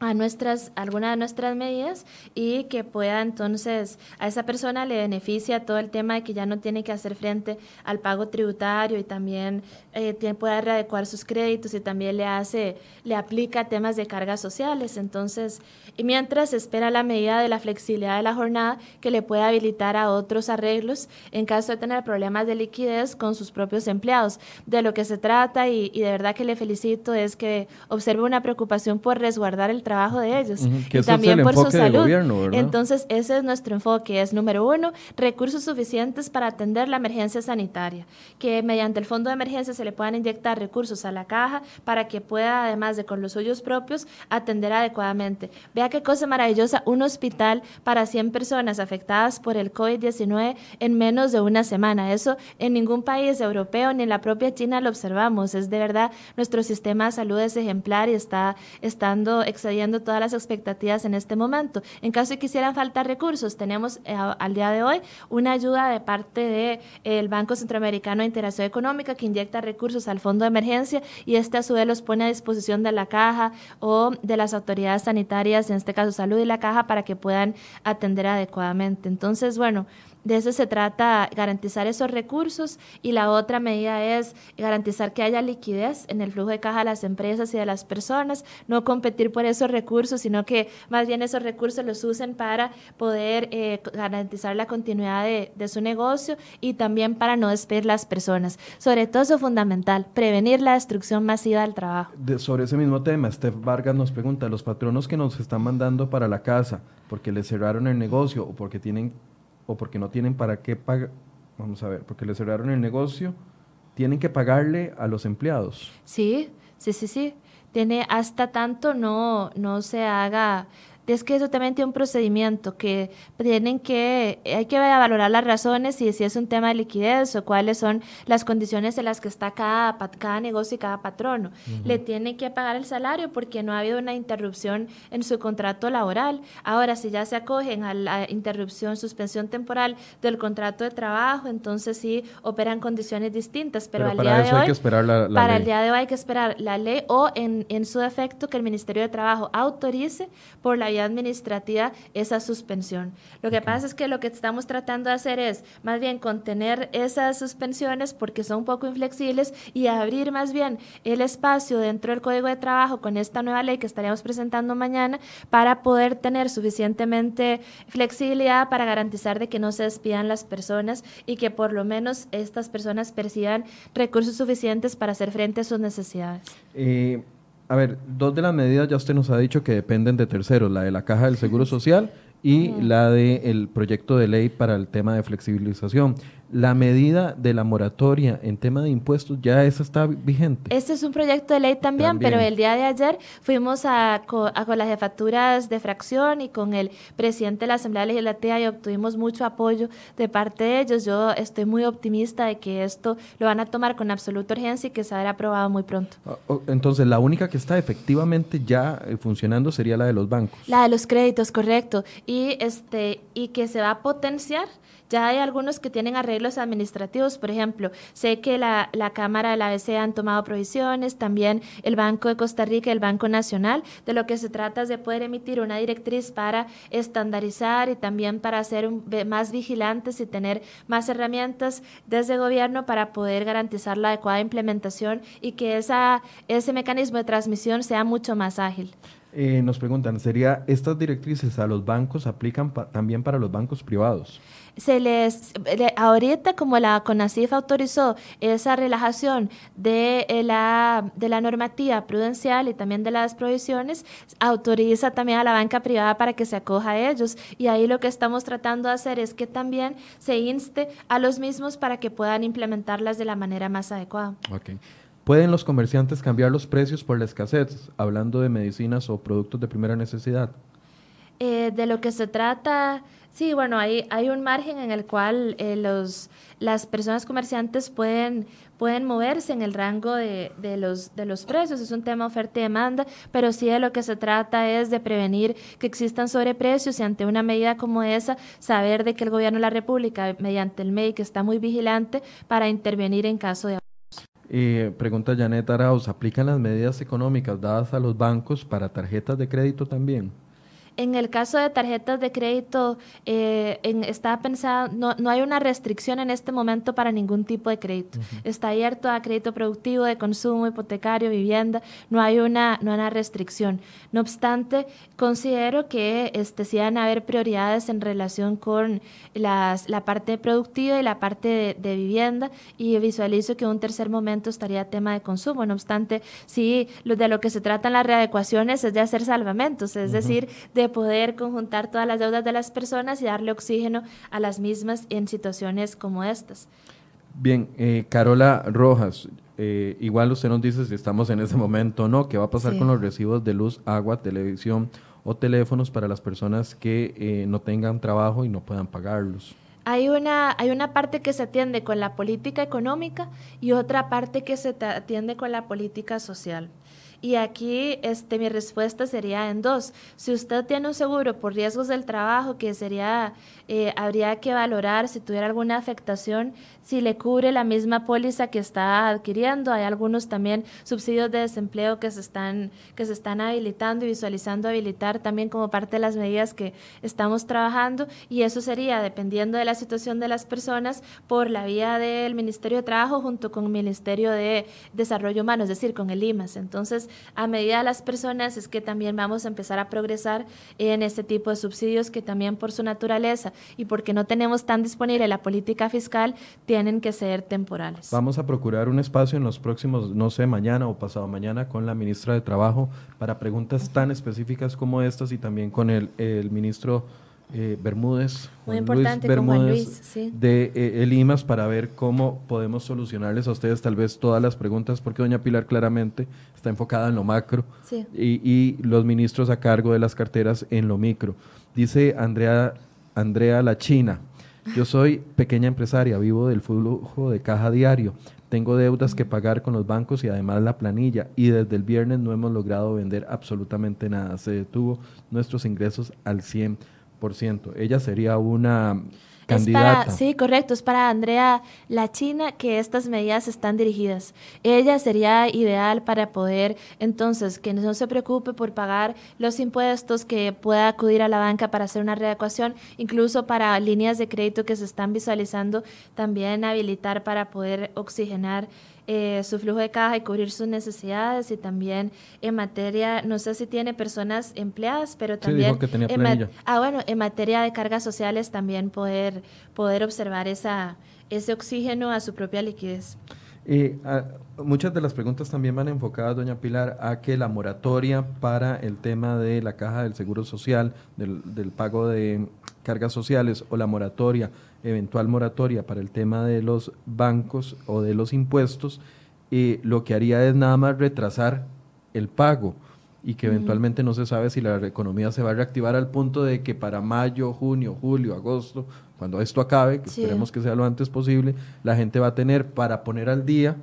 a nuestras, alguna de nuestras medidas y que pueda entonces a esa persona le beneficia todo el tema de que ya no tiene que hacer frente al pago tributario y también eh, puede readecuar sus créditos y también le hace, le aplica temas de cargas sociales. Entonces, y mientras espera la medida de la flexibilidad de la jornada que le puede habilitar a otros arreglos en caso de tener problemas de liquidez con sus propios empleados. De lo que se trata y, y de verdad que le felicito es que observe una preocupación por resguardar el trabajo de ellos y también por su salud. Entonces, ese es nuestro enfoque, es número uno, recursos suficientes para atender la emergencia sanitaria, que mediante el fondo de emergencia se le puedan inyectar recursos a la caja para que pueda, además de con los suyos propios, atender adecuadamente. Vea qué cosa maravillosa, un hospital para 100 personas afectadas por el COVID-19 en menos de una semana. Eso en ningún país europeo ni en la propia China lo observamos. Es de verdad, nuestro sistema de salud es ejemplar y está estando excediendo todas las expectativas en este momento. En caso de que quisieran faltar recursos, tenemos eh, al día de hoy una ayuda de parte del el Banco Centroamericano de Integración Económica que inyecta recursos al fondo de emergencia y este a su vez los pone a disposición de la caja o de las autoridades sanitarias, en este caso salud y la caja, para que puedan atender adecuadamente. Entonces, bueno, de eso se trata, garantizar esos recursos y la otra medida es garantizar que haya liquidez en el flujo de caja de las empresas y de las personas, no competir por esos recursos, sino que más bien esos recursos los usen para poder eh, garantizar la continuidad de, su negocio y también para no despedir las personas. Sobre todo eso es fundamental, prevenir la destrucción masiva del trabajo. sobre ese mismo tema, Steph Vargas nos pregunta, los patronos que nos están mandando para la casa porque les cerraron el negocio o porque tienen o porque no tienen para qué pagar, vamos a ver, porque le cerraron el negocio, tienen que pagarle a los empleados. Sí, sí, sí, sí. Tiene hasta tanto no, no se haga es que eso también tiene un procedimiento que tienen que, hay que valorar las razones y si es un tema de liquidez o cuáles son las condiciones en las que está cada, cada negocio y cada patrono. Le tienen que pagar el salario porque no ha habido una interrupción en su contrato laboral. Ahora, si ya se acogen a la interrupción, suspensión temporal del contrato de trabajo, entonces sí operan condiciones distintas. Pero, al día de hoy, para el día de hoy hay que esperar la ley o en, en su defecto que el Ministerio de Trabajo autorice por la administrativa esa suspensión. Lo que pasa es que lo que estamos tratando de hacer es más bien contener esas suspensiones porque son un poco inflexibles y abrir más bien el espacio dentro del Código de Trabajo con esta nueva ley que estaríamos presentando mañana para poder tener suficientemente flexibilidad para garantizar de que no se despidan las personas y que por lo menos estas personas perciban recursos suficientes para hacer frente a sus necesidades. Eh, a ver, dos de las medidas ya usted nos ha dicho que dependen de terceros, la de la Caja del Seguro Social y la del proyecto de ley para el tema de flexibilización. La medida de la moratoria en tema de impuestos, ¿ya esa está vigente? Este es un proyecto de ley también, pero el día de ayer fuimos a, con las jefaturas de fracción y con el presidente de la Asamblea Legislativa y obtuvimos mucho apoyo de parte de ellos. Yo estoy muy optimista de que esto lo van a tomar con absoluta urgencia y que se verá aprobado muy pronto. Ah, entonces, la única que está efectivamente ya eh, funcionando sería la de los bancos. La de los créditos, correcto. Y, este, y que se va a potenciar ya hay algunos que tienen arreglos administrativos, por ejemplo, sé que la, la Cámara de la ABC han tomado provisiones, también el Banco de Costa Rica y el Banco Nacional. De lo que se trata es de poder emitir una directriz para estandarizar y también para ser más vigilantes y tener más herramientas desde gobierno para poder garantizar la adecuada implementación y que esa, ese mecanismo de transmisión sea mucho más ágil. Eh, nos preguntan, ¿sería estas directrices a los bancos aplican también para los bancos privados? Se les, ahorita como la CONACIF autorizó esa relajación de eh, la, de la normativa prudencial y también de las provisiones, autoriza también a la banca privada para que se acoja a ellos. Y ahí lo que estamos tratando de hacer es que también se inste a los mismos para que puedan implementarlas de la manera más adecuada. Okay. ¿Pueden los comerciantes cambiar los precios por la escasez, hablando de medicinas o productos de primera necesidad? Eh, de lo que se trata Sí, bueno, hay, hay un margen en el cual eh, los, las personas comerciantes pueden, pueden moverse en el rango de, de, los, de los precios. Es un tema oferta y demanda, pero sí de lo que se trata es de prevenir que existan sobreprecios y ante una medida como esa, saber de que el gobierno de la República, mediante el MEI, está muy vigilante para intervenir en caso de eh, pregunta Janet Arauz, ¿aplican las medidas económicas dadas a los bancos para tarjetas de crédito también? En el caso de tarjetas de crédito, eh, está pensado, no, no, hay una restricción en este momento para ningún tipo de crédito. Está abierto a crédito productivo, de consumo, hipotecario, vivienda, no hay una, no hay una restricción. No obstante, considero que este, sí van a haber prioridades en relación con las, la parte productiva y la parte de, vivienda y visualizo que un tercer momento estaría tema de consumo. No obstante, sí, lo, de lo que se trata en las readecuaciones es de hacer salvamentos, es decir, de poder conjuntar todas las deudas de las personas y darle oxígeno a las mismas en situaciones como estas. Bien, eh, Carola Rojas, eh, igual usted nos dice si estamos en ese momento o no, qué va a pasar con los recibos de luz, agua, televisión o teléfonos para las personas que eh, no tengan trabajo y no puedan pagarlos. Hay una, hay una parte que se atiende con la política económica y otra parte que se atiende con la política social. Y aquí este, mi respuesta sería en dos. Si usted tiene un seguro por riesgos del trabajo, que sería, eh, habría que valorar si tuviera alguna afectación, si le cubre la misma póliza que está adquiriendo. Hay algunos también subsidios de desempleo que se están, que se están habilitando y visualizando habilitar también como parte de las medidas que estamos trabajando. Y eso sería, dependiendo de la situación de las personas, por la vía del Ministerio de Trabajo junto con el Ministerio de Desarrollo Humano, es decir, con el IMAS. Entonces, a medida de las personas es que también vamos a empezar a progresar en este tipo de subsidios que también por su naturaleza y porque no tenemos tan disponible la política fiscal, tienen que ser temporales. Vamos a procurar un espacio en los próximos, no sé, mañana o pasado mañana con la ministra de Trabajo para preguntas tan específicas como estas y también con el, el ministro eh, Bermúdez, Muy importante, Bermúdez de eh, el IMAS para ver cómo podemos solucionarles a ustedes tal vez todas las preguntas, porque doña Pilar claramente está enfocada en lo macro y, y, los ministros a cargo de las carteras en lo micro. Dice Andrea, Andrea La China, yo soy pequeña empresaria, vivo del flujo de caja diario. Tengo deudas que pagar con los bancos y además la planilla. Y desde el viernes no hemos logrado vender absolutamente nada. Se detuvo nuestros ingresos al 100%. Ella sería una candidata. sí, correcto, es para Andrea La China que estas medidas están dirigidas. Ella sería ideal para poder, entonces, que no se preocupe por pagar los impuestos, que pueda acudir a la banca para hacer una readecuación, incluso para líneas de crédito que se están visualizando, también habilitar para poder oxigenar eh, su flujo de caja y cubrir sus necesidades y también en materia, no sé si tiene personas empleadas, pero también en, ah, bueno, en materia de cargas sociales también poder, poder observar esa, ese oxígeno a su propia liquidez. Eh, muchas de las preguntas también van enfocadas, doña Pilar, a que la moratoria para el tema de la caja del Seguro Social, del, del pago de cargas sociales o la moratoria, eventual moratoria para el tema de los bancos o de los impuestos, eh, lo que haría es nada más retrasar el pago y que eventualmente no se sabe si la economía se va a reactivar al punto de que para mayo, junio, julio, agosto, cuando esto acabe, que esperemos que sea lo antes posible, la gente va a tener para poner al día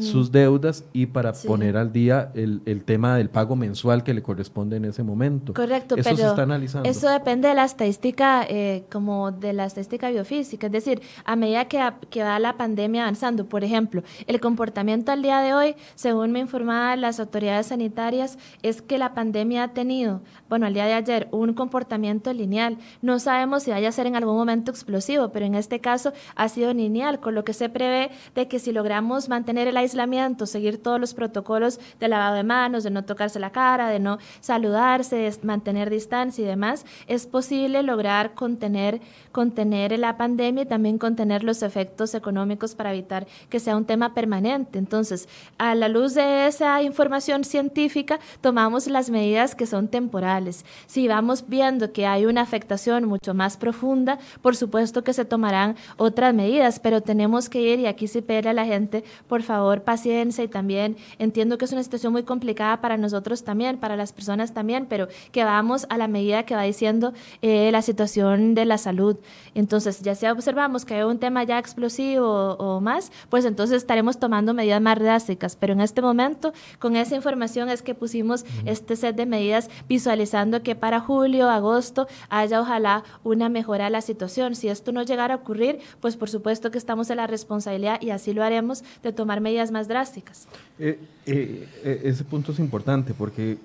sus deudas y para poner al día el, el, tema del pago mensual que le corresponde en ese momento. Correcto, eso pero se está analizando. eso depende de la estadística, eh, como de la estadística biofísica, es decir, a medida que, que, va la pandemia avanzando, por ejemplo, el comportamiento al día de hoy, según me informaban las autoridades sanitarias, es que la pandemia ha tenido, bueno, al día de ayer, un comportamiento lineal. No sabemos si vaya a ser en algún momento explosivo, pero en este caso ha sido lineal, con lo que se prevé de que si logramos mantener el aislamiento, seguir todos los protocolos de lavado de manos, de no tocarse la cara, de no saludarse, de mantener distancia y demás, es posible lograr contener, contener la pandemia y también contener los efectos económicos para evitar que sea un tema permanente. Entonces, a la luz de esa información científica, tomamos las medidas que son temporales. Si vamos viendo que hay una afectación mucho más profunda, por supuesto que se tomarán otras medidas, pero tenemos que ir, y aquí sí pide a la gente, por favor, paciencia y también entiendo que es una situación muy complicada para nosotros también, para las personas también, pero que vamos a la medida que va diciendo eh, la situación de la salud. Entonces, ya sea observamos que hay un tema ya explosivo o, más, pues entonces estaremos tomando medidas más drásticas. Pero en este momento, con esa información es que pusimos este set de medidas visualizando que para julio, agosto, haya ojalá una mejora de la situación. Si esto no llegara a ocurrir, pues por supuesto que estamos en la responsabilidad y así lo haremos de tomar medidas más drásticas. Eh, eh, eh, ese punto es importante porque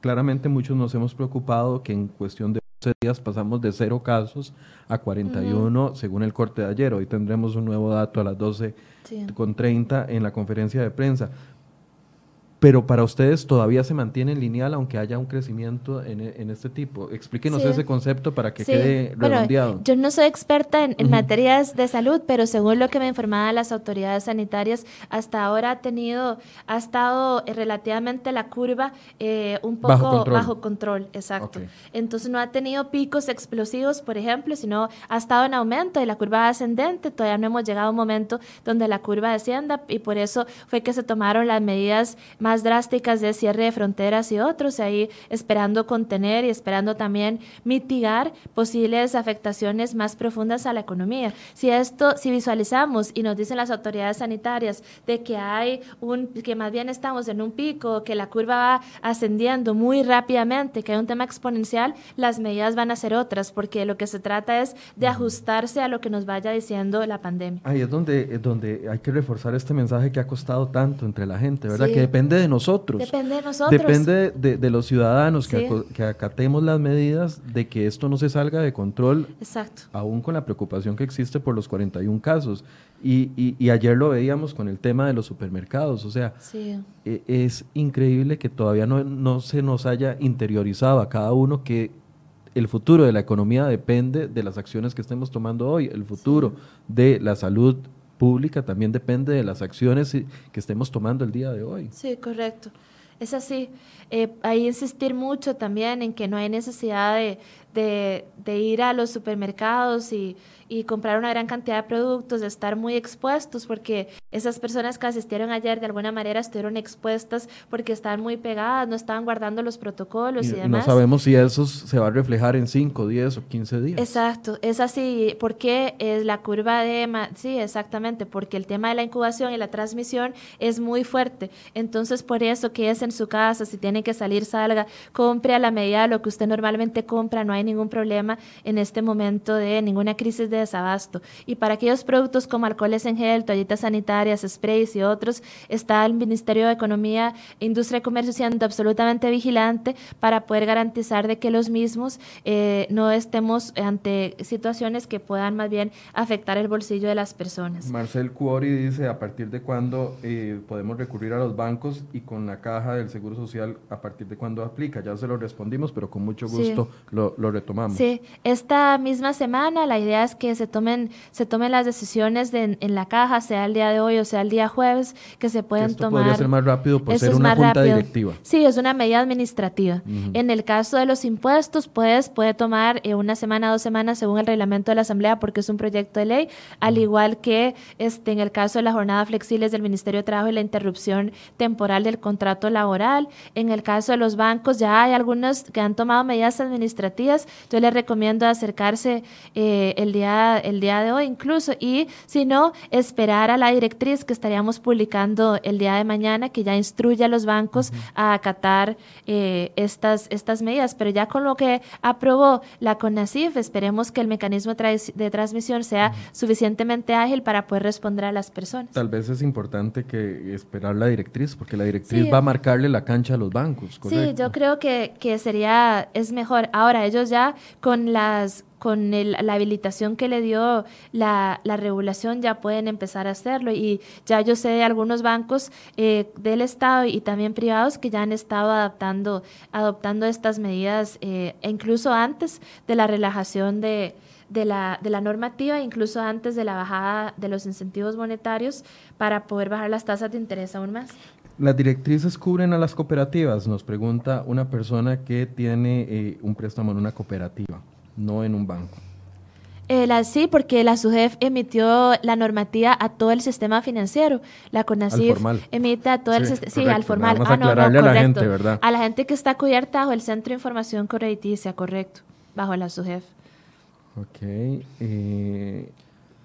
claramente muchos nos hemos preocupado que en cuestión de 12 días pasamos de cero casos a 41 según el corte de ayer. Hoy tendremos un nuevo dato a las 12 con 30 en la conferencia de prensa pero para ustedes todavía se mantiene en lineal aunque haya un crecimiento en, e, este tipo. Explíquenos ese concepto para que quede redondeado. yo no soy experta en, materias de salud, pero según lo que me informaban las autoridades sanitarias, hasta ahora ha tenido, ha estado eh, relativamente la curva eh, un poco bajo control, exacto. Entonces no ha tenido picos explosivos, por ejemplo, sino ha estado en aumento y la curva ascendente. Todavía no hemos llegado a un momento donde la curva descienda y por eso fue que se tomaron las medidas más drásticas de cierre de fronteras y otros, ahí esperando contener y esperando también mitigar posibles afectaciones más profundas a la economía. Si esto, si visualizamos y nos dicen las autoridades sanitarias de que hay un, que más bien estamos en un pico, que la curva va ascendiendo muy rápidamente, que hay un tema exponencial, las medidas van a ser otras, porque lo que se trata es de ajustarse a lo que nos vaya diciendo la pandemia. Ahí es donde, es donde hay que reforzar este mensaje que ha costado tanto entre la gente, ¿verdad? Que depende de nosotros. Depende de nosotros. Depende de, los ciudadanos que, que, acatemos las medidas de que esto no se salga de control. Exacto. Aún con la preocupación que existe por los 41 casos. Y, y, ayer lo veíamos con el tema de los supermercados. O sea, e, es increíble que todavía no, no se nos haya interiorizado a cada uno que el futuro de la economía depende de las acciones que estemos tomando hoy, el futuro de la salud pública también depende de las acciones que estemos tomando el día de hoy. Sí, correcto. Es así. Eh, hay insistir mucho también en que no hay necesidad de, de ir a los supermercados y y comprar una gran cantidad de productos, de estar muy expuestos, porque esas personas que asistieron ayer de alguna manera estuvieron expuestas porque estaban muy pegadas, no estaban guardando los protocolos y, demás. No sabemos si eso se va a reflejar en 5, 10 o 15 días. Exacto, es así, porque es la curva de... Sí, exactamente, porque el tema de la incubación y la transmisión es muy fuerte. Entonces, por eso que es en su casa, si tiene que salir, salga, compre a la medida de lo que usted normalmente compra, no hay ningún problema en este momento de ninguna crisis de desabasto. Y para aquellos productos como alcoholes en gel, toallitas sanitarias, sprays y otros, está el Ministerio de Economía, Industria y Comercio siendo absolutamente vigilante para poder garantizar de que los mismos eh, no estemos ante situaciones que puedan más bien afectar el bolsillo de las personas. Marcel Cuori dice, ¿a partir de cuándo eh, podemos recurrir a los bancos y con la caja del Seguro Social, a partir de cuándo aplica? Ya se lo respondimos, pero con mucho gusto lo, lo retomamos. Sí, esta misma semana la idea es que se tomen, se tomen las decisiones de, en la caja, sea el día de hoy o sea el día jueves, que se pueden Esto tomar. podría ser más rápido por ser una junta directiva. Sí, es una medida administrativa. En el caso de los impuestos, pues puede tomar eh, una semana, dos semanas según el reglamento de la Asamblea porque es un proyecto de ley, al igual que este, en el caso de la jornada flexible del Ministerio de Trabajo y la interrupción temporal del contrato laboral. En el caso de los bancos, ya hay algunos que han tomado medidas administrativas. Yo les recomiendo acercarse eh, el, día, el día de hoy incluso y si no, esperar a la directriz que estaríamos publicando el día de mañana que ya instruye a los bancos a acatar eh, estas, estas medidas. Pero ya con lo que aprobó la CONACIF, esperemos que el mecanismo de transmisión sea suficientemente ágil para poder responder a las personas. Tal vez es importante que esperar la directriz, porque la directriz va a marcarle la cancha a los bancos. Sí, yo creo que, que sería, es mejor. Ahora, ellos ya con las con la habilitación que le dio la, la, regulación ya pueden empezar a hacerlo y ya yo sé de algunos bancos eh, del Estado y también privados que ya han estado adaptando, adoptando estas medidas eh, e incluso antes de la relajación de, de la, de la normativa, incluso antes de la bajada de los incentivos monetarios para poder bajar las tasas de interés aún más. ¿Las directrices cubren a las cooperativas? Nos pregunta una persona que tiene eh, un préstamo en una cooperativa, no en un banco. Eh, la, sí, porque la SUGEF emitió la normativa a todo el sistema financiero. La CONACIF emite a todo el sistema. Sí, al formal. Ah, no, no, a la gente, ¿verdad? A la gente que está cubierta bajo el Centro de Información Crediticia, correcto, bajo la SUGEF. Ok. Eh,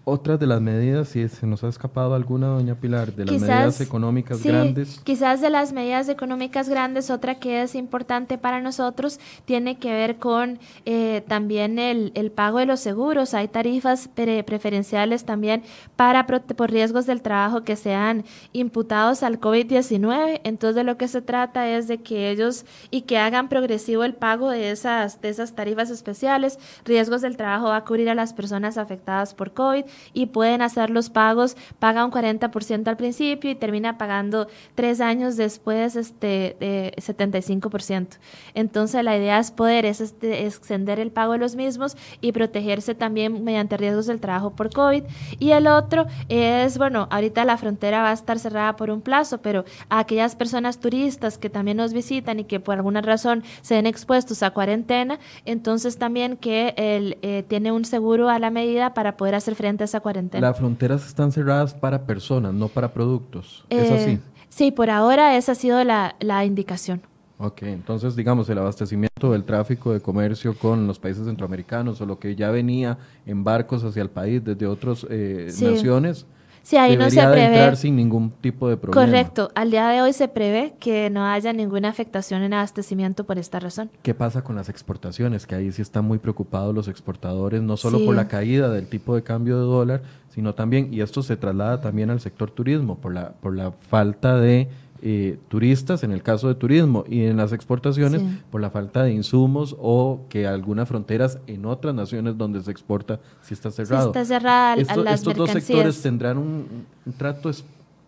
otras de las medidas, si se nos ha escapado alguna, doña Pilar, de las medidas económicas sí, grandes. Quizás de las medidas económicas grandes, otra que es importante para nosotros tiene que ver con eh, también el, el, pago de los seguros. Hay tarifas preferenciales también para por riesgos del trabajo que sean imputados al COVID-19. Entonces, de lo que se trata es de que ellos y que hagan progresivo el pago de esas, de esas tarifas especiales. Riesgos del trabajo va a cubrir a las personas afectadas por COVID y pueden hacer los pagos, paga un 40% al principio y termina pagando tres años después este, de 75%. Entonces la idea es poder es este, extender el pago de los mismos y protegerse también mediante riesgos del trabajo por COVID. Y el otro es, bueno, ahorita la frontera va a estar cerrada por un plazo, pero a aquellas personas turistas que también nos visitan y que por alguna razón se ven expuestos a cuarentena, entonces también que él eh, tiene un seguro a la medida para poder hacer frente esa cuarentena. Las fronteras están cerradas para personas, no para productos. ¿Es eh, así? Sí, por ahora esa ha sido la, indicación. Ok, entonces digamos el abastecimiento del tráfico de comercio con los países centroamericanos o lo que ya venía en barcos hacia el país desde otras eh, naciones Sí, ahí no se prevé. entrar sin ningún tipo de problema. Correcto. Al día de hoy se prevé que no haya ninguna afectación en abastecimiento por esta razón. ¿Qué pasa con las exportaciones? Que ahí sí están muy preocupados los exportadores, no solo por la caída del tipo de cambio de dólar, sino también, y esto se traslada también al sector turismo, por la, por la falta de eh, turistas en el caso de turismo y en las exportaciones por la falta de insumos o que algunas fronteras en otras naciones donde se exporta sí está cerrado. está cerrada estos dos sectores tendrán un, un trato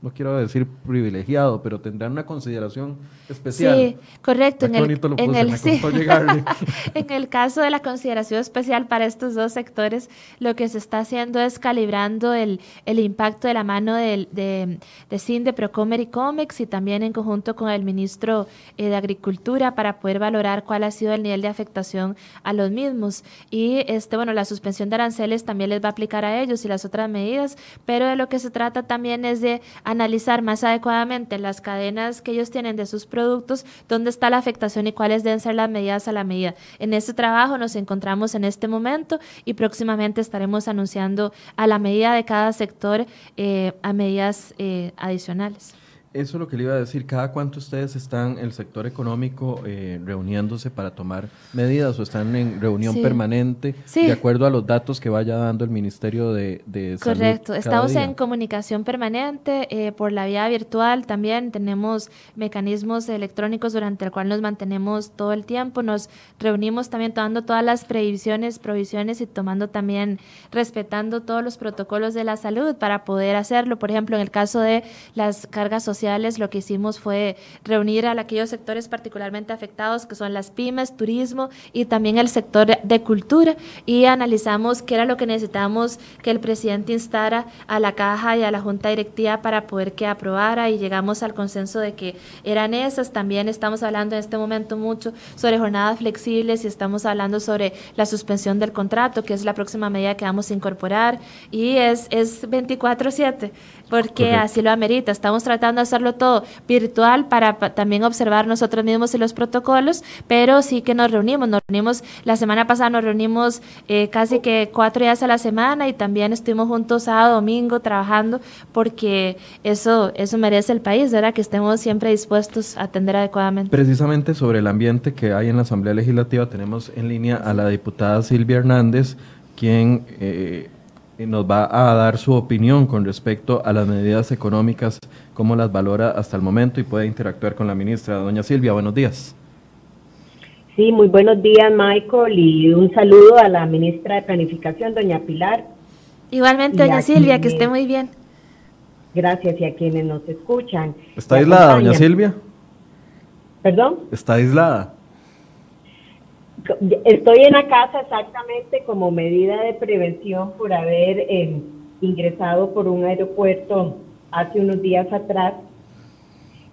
no quiero decir privilegiado, pero tendrán una consideración especial. Sí, correcto. En el, en, el, en el caso de la consideración especial para estos dos sectores, lo que se está haciendo es calibrando el, el impacto de la mano de, de, de CINDE, Procomer y COMEX y también en conjunto con el ministro eh, de Agricultura para poder valorar cuál ha sido el nivel de afectación a los mismos. Y este bueno, la suspensión de aranceles también les va a aplicar a ellos y las otras medidas, pero de lo que se trata también es de analizar más adecuadamente las cadenas que ellos tienen de sus productos, dónde está la afectación y cuáles deben ser las medidas a la medida. En este trabajo nos encontramos en este momento y próximamente estaremos anunciando a la medida de cada sector eh, a medidas eh, adicionales. Eso es lo que le iba a decir. ¿Cada cuánto ustedes están, el sector económico, eh, reuniéndose para tomar medidas o están en reunión permanente de acuerdo a los datos que vaya dando el Ministerio de, de Salud? Correcto. Estamos en comunicación permanente eh, por la vía virtual. También tenemos mecanismos electrónicos durante el cual nos mantenemos todo el tiempo. Nos reunimos también tomando todas las previsiones, provisiones y tomando también, respetando todos los protocolos de la salud para poder hacerlo. Por ejemplo, en el caso de las cargas sociales lo que hicimos fue reunir a aquellos sectores particularmente afectados, que son las pymes, turismo y también el sector de cultura, y analizamos qué era lo que necesitábamos que el presidente instara a la caja y a la junta directiva para poder que aprobara y llegamos al consenso de que eran esas. También estamos hablando en este momento mucho sobre jornadas flexibles y estamos hablando sobre la suspensión del contrato, que es la próxima medida que vamos a incorporar y es, es 24/7 porque así lo amerita. Estamos tratando de hacerlo todo virtual para también observar nosotros mismos y los protocolos, pero sí que nos reunimos. Nos reunimos, la semana pasada nos reunimos eh, casi que cuatro días a la semana y también estuvimos juntos sábado, domingo trabajando porque eso, eso merece el país, ¿verdad? Que estemos siempre dispuestos a atender adecuadamente. Precisamente sobre el ambiente que hay en la Asamblea Legislativa tenemos en línea a la diputada Silvia Hernández, quien... Eh, nos va a dar su opinión con respecto a las medidas económicas, cómo las valora hasta el momento y puede interactuar con la ministra. Doña Silvia, buenos días. Sí, muy buenos días, Michael, y un saludo a la ministra de Planificación, doña Pilar. Igualmente, doña Silvia, que esté muy bien. Gracias, y a quienes nos escuchan. ¿Está aislada, doña Silvia? ¿Perdón? ¿Está aislada? Estoy en la casa exactamente como medida de prevención por haber eh, ingresado por un aeropuerto hace unos días atrás,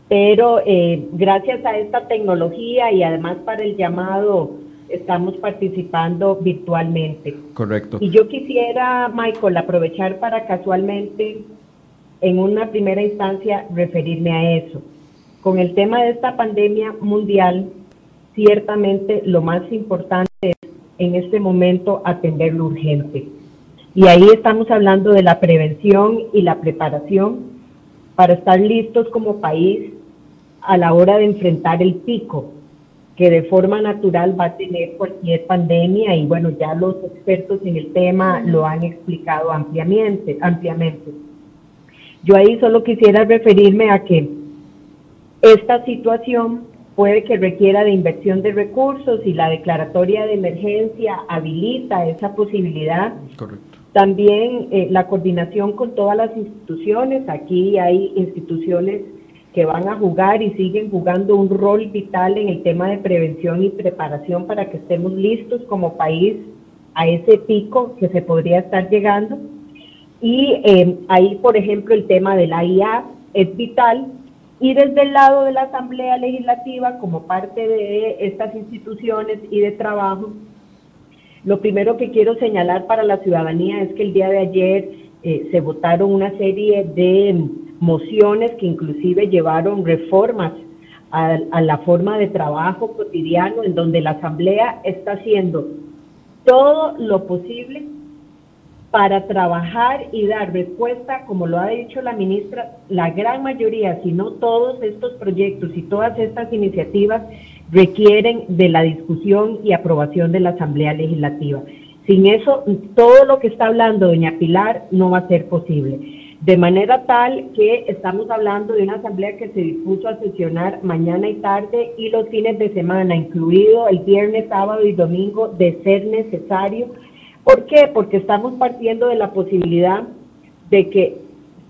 pero eh, gracias a esta tecnología y además para el llamado estamos participando virtualmente. Correcto. Y yo quisiera, Michael, aprovechar para casualmente, en una primera instancia, referirme a eso. Con el tema de esta pandemia mundial, ciertamente lo más importante es en este momento atender lo urgente. Y ahí estamos hablando de la prevención y la preparación para estar listos como país a la hora de enfrentar el pico que de forma natural va a tener cualquier pandemia y bueno, ya los expertos en el tema lo han explicado ampliamente, ampliamente. Yo ahí solo quisiera referirme a que esta situación puede que requiera de inversión de recursos y la declaratoria de emergencia habilita esa posibilidad. Correcto. También eh, la coordinación con todas las instituciones. Aquí hay instituciones que van a jugar y siguen jugando un rol vital en el tema de prevención y preparación para que estemos listos como país a ese pico que se podría estar llegando. Y eh, ahí, por ejemplo, el tema de la IA es vital y desde el lado de la Asamblea Legislativa, como parte de estas instituciones y de trabajo, lo primero que quiero señalar para la ciudadanía es que el día de ayer eh, se votaron una serie de mociones que inclusive llevaron reformas a, a, la forma de trabajo cotidiano, en donde la Asamblea está haciendo todo lo posible para trabajar y dar respuesta, como lo ha dicho la ministra, la gran mayoría, si no todos estos proyectos y todas estas iniciativas requieren de la discusión y aprobación de la Asamblea Legislativa. Sin eso, todo lo que está hablando doña Pilar no va a ser posible. De manera tal que estamos hablando de una asamblea que se dispuso a sesionar mañana y tarde y los fines de semana, incluido el viernes, sábado y domingo, de ser necesario ¿Por qué? Porque estamos partiendo de la posibilidad de que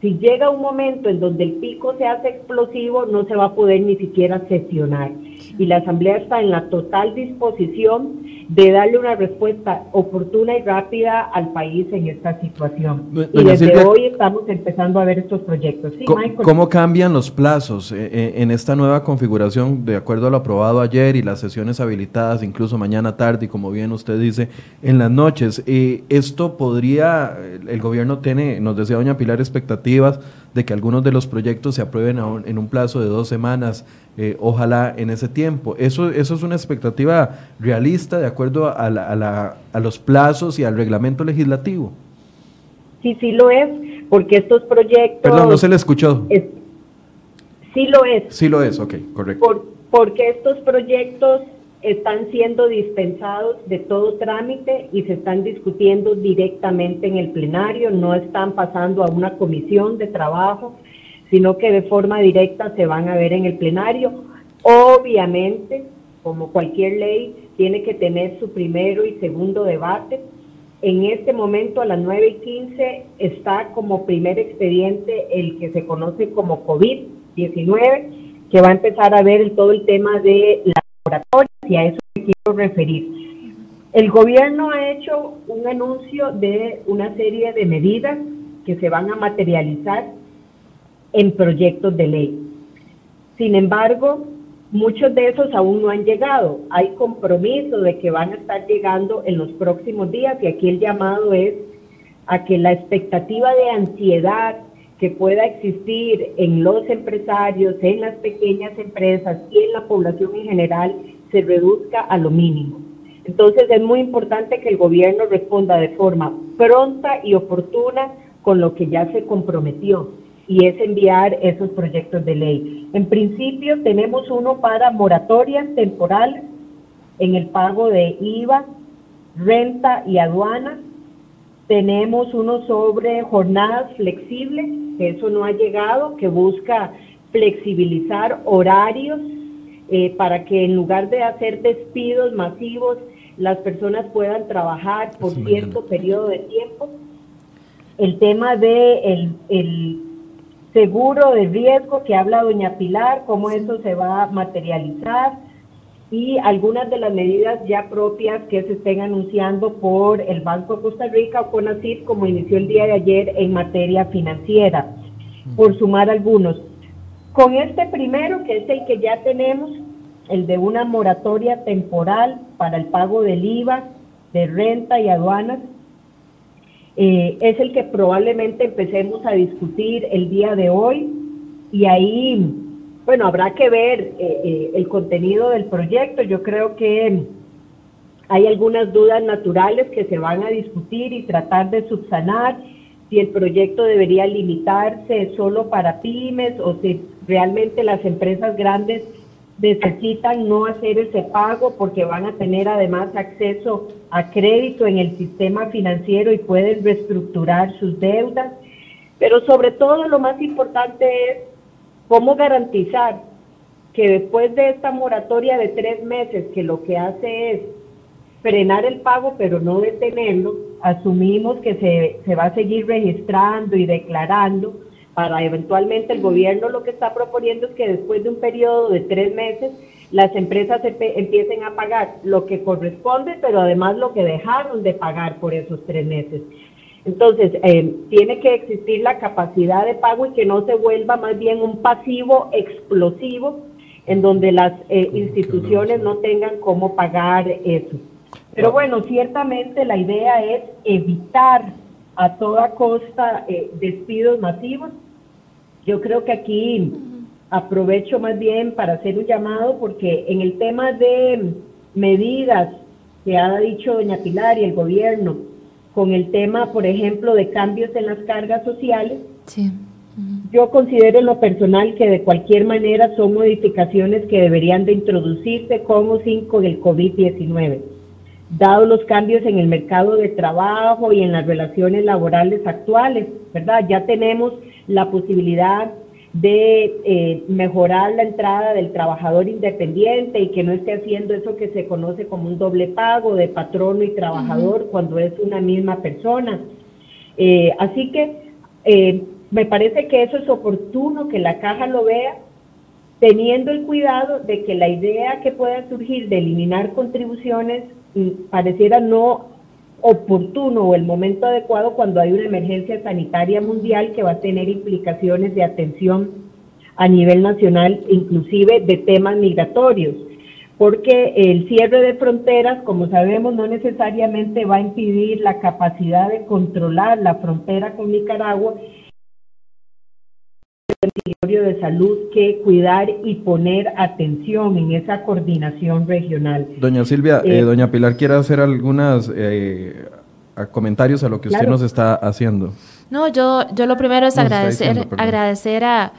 si llega un momento en donde el pico se hace explosivo, no se va a poder ni siquiera sesionar. Y la Asamblea está en la total disposición de darle una respuesta oportuna y rápida al país en esta situación. y desde hoy estamos empezando a ver estos proyectos. ¿Cómo, cambian los plazos eh, eh, en esta nueva configuración de acuerdo a lo aprobado ayer y las sesiones habilitadas incluso mañana tarde y como bien usted dice en las noches? Eh, esto podría, el gobierno tiene, nos decía doña Pilar, expectativas de que algunos de los proyectos se aprueben en un plazo de dos semanas, eh, ojalá en ese tiempo. Eso, eso es una expectativa realista de acuerdo a, la, a, los plazos y al reglamento legislativo. Sí, sí lo es, porque estos proyectos... Perdón, no se le escuchó. sí lo es. Sí lo es, ok, correcto. porque estos proyectos están siendo dispensados de todo trámite y se están discutiendo directamente en el plenario, no están pasando a una comisión de trabajo, sino que de forma directa se van a ver en el plenario. Obviamente, como cualquier ley, tiene que tener su primero y segundo debate. En este momento, a las 9 y 15, está como primer expediente el que se conoce como COVID, COVID-19, que va a empezar a ver todo el tema de laboratorios y a eso me quiero referir. El gobierno ha hecho un anuncio de una serie de medidas que se van a materializar en proyectos de ley. Sin embargo, muchos de esos aún no han llegado. Hay compromiso de que van a estar llegando en los próximos días y aquí el llamado es a que la expectativa de ansiedad que pueda existir en los empresarios, en las pequeñas empresas y en la población en general se reduzca a lo mínimo. Entonces es muy importante que el gobierno responda de forma pronta y oportuna con lo que ya se comprometió y es enviar esos proyectos de ley. En principio tenemos uno para moratorias temporales en el pago de IVA, renta y aduanas. Tenemos uno sobre jornadas flexibles, que eso no ha llegado, que busca flexibilizar horarios eh, para que en lugar de hacer despidos masivos, las personas puedan trabajar por cierto periodo de tiempo. El tema de el seguro de riesgo que habla doña Pilar, cómo eso se va a materializar y algunas de las medidas ya propias que se estén anunciando por el Banco de Costa Rica o CONACYT, como inició el día de ayer en materia financiera, por sumar algunos. Con este primero, que es el que ya tenemos, el de una moratoria temporal para el pago del IVA, de renta y aduanas, eh, es el que probablemente empecemos a discutir el día de hoy y ahí, bueno, habrá que ver eh, eh, el contenido del proyecto. Yo creo que hay algunas dudas naturales que se van a discutir y tratar de subsanar si el proyecto debería limitarse solo para pymes o si realmente las empresas grandes necesitan no hacer ese pago porque van a tener además acceso a crédito en el sistema financiero y pueden reestructurar sus deudas. Pero sobre todo lo más importante es cómo garantizar que después de esta moratoria de tres meses, que lo que hace es frenar el pago pero no detenerlo, asumimos que se, se va a seguir registrando y declarando, para eventualmente el gobierno lo que está proponiendo es que después de un periodo de tres meses las empresas empiecen a pagar lo que corresponde, pero además lo que dejaron de pagar por esos tres meses. Entonces, eh, tiene que existir la capacidad de pago y que no se vuelva más bien un pasivo explosivo en donde las eh, instituciones no tengan cómo pagar eso. Pero bueno, ciertamente la idea es evitar a toda costa eh, despidos masivos. Yo creo que aquí aprovecho más bien para hacer un llamado porque en el tema de medidas que ha dicho doña Pilar y el gobierno, con el tema, por ejemplo, de cambios en las cargas sociales, yo considero en lo personal que de cualquier manera son modificaciones que deberían de introducirse con o sin con el COVID-19 dado los cambios en el mercado de trabajo y en las relaciones laborales actuales, ¿verdad? Ya tenemos la posibilidad de eh, mejorar la entrada del trabajador independiente y que no esté haciendo eso que se conoce como un doble pago de patrono y trabajador cuando es una misma persona. Eh, así que eh, me parece que eso es oportuno que la caja lo vea, teniendo el cuidado de que la idea que pueda surgir de eliminar contribuciones pareciera no oportuno o el momento adecuado cuando hay una emergencia sanitaria mundial que va a tener implicaciones de atención a nivel nacional, inclusive de temas migratorios, porque el cierre de fronteras, como sabemos, no necesariamente va a impedir la capacidad de controlar la frontera con Nicaragua de Salud que cuidar y poner atención en esa coordinación regional. Doña Silvia, eh, eh, doña Pilar quiere hacer algunos eh, comentarios a lo que usted nos está haciendo. No, yo, yo lo primero es agradecer, agradecer a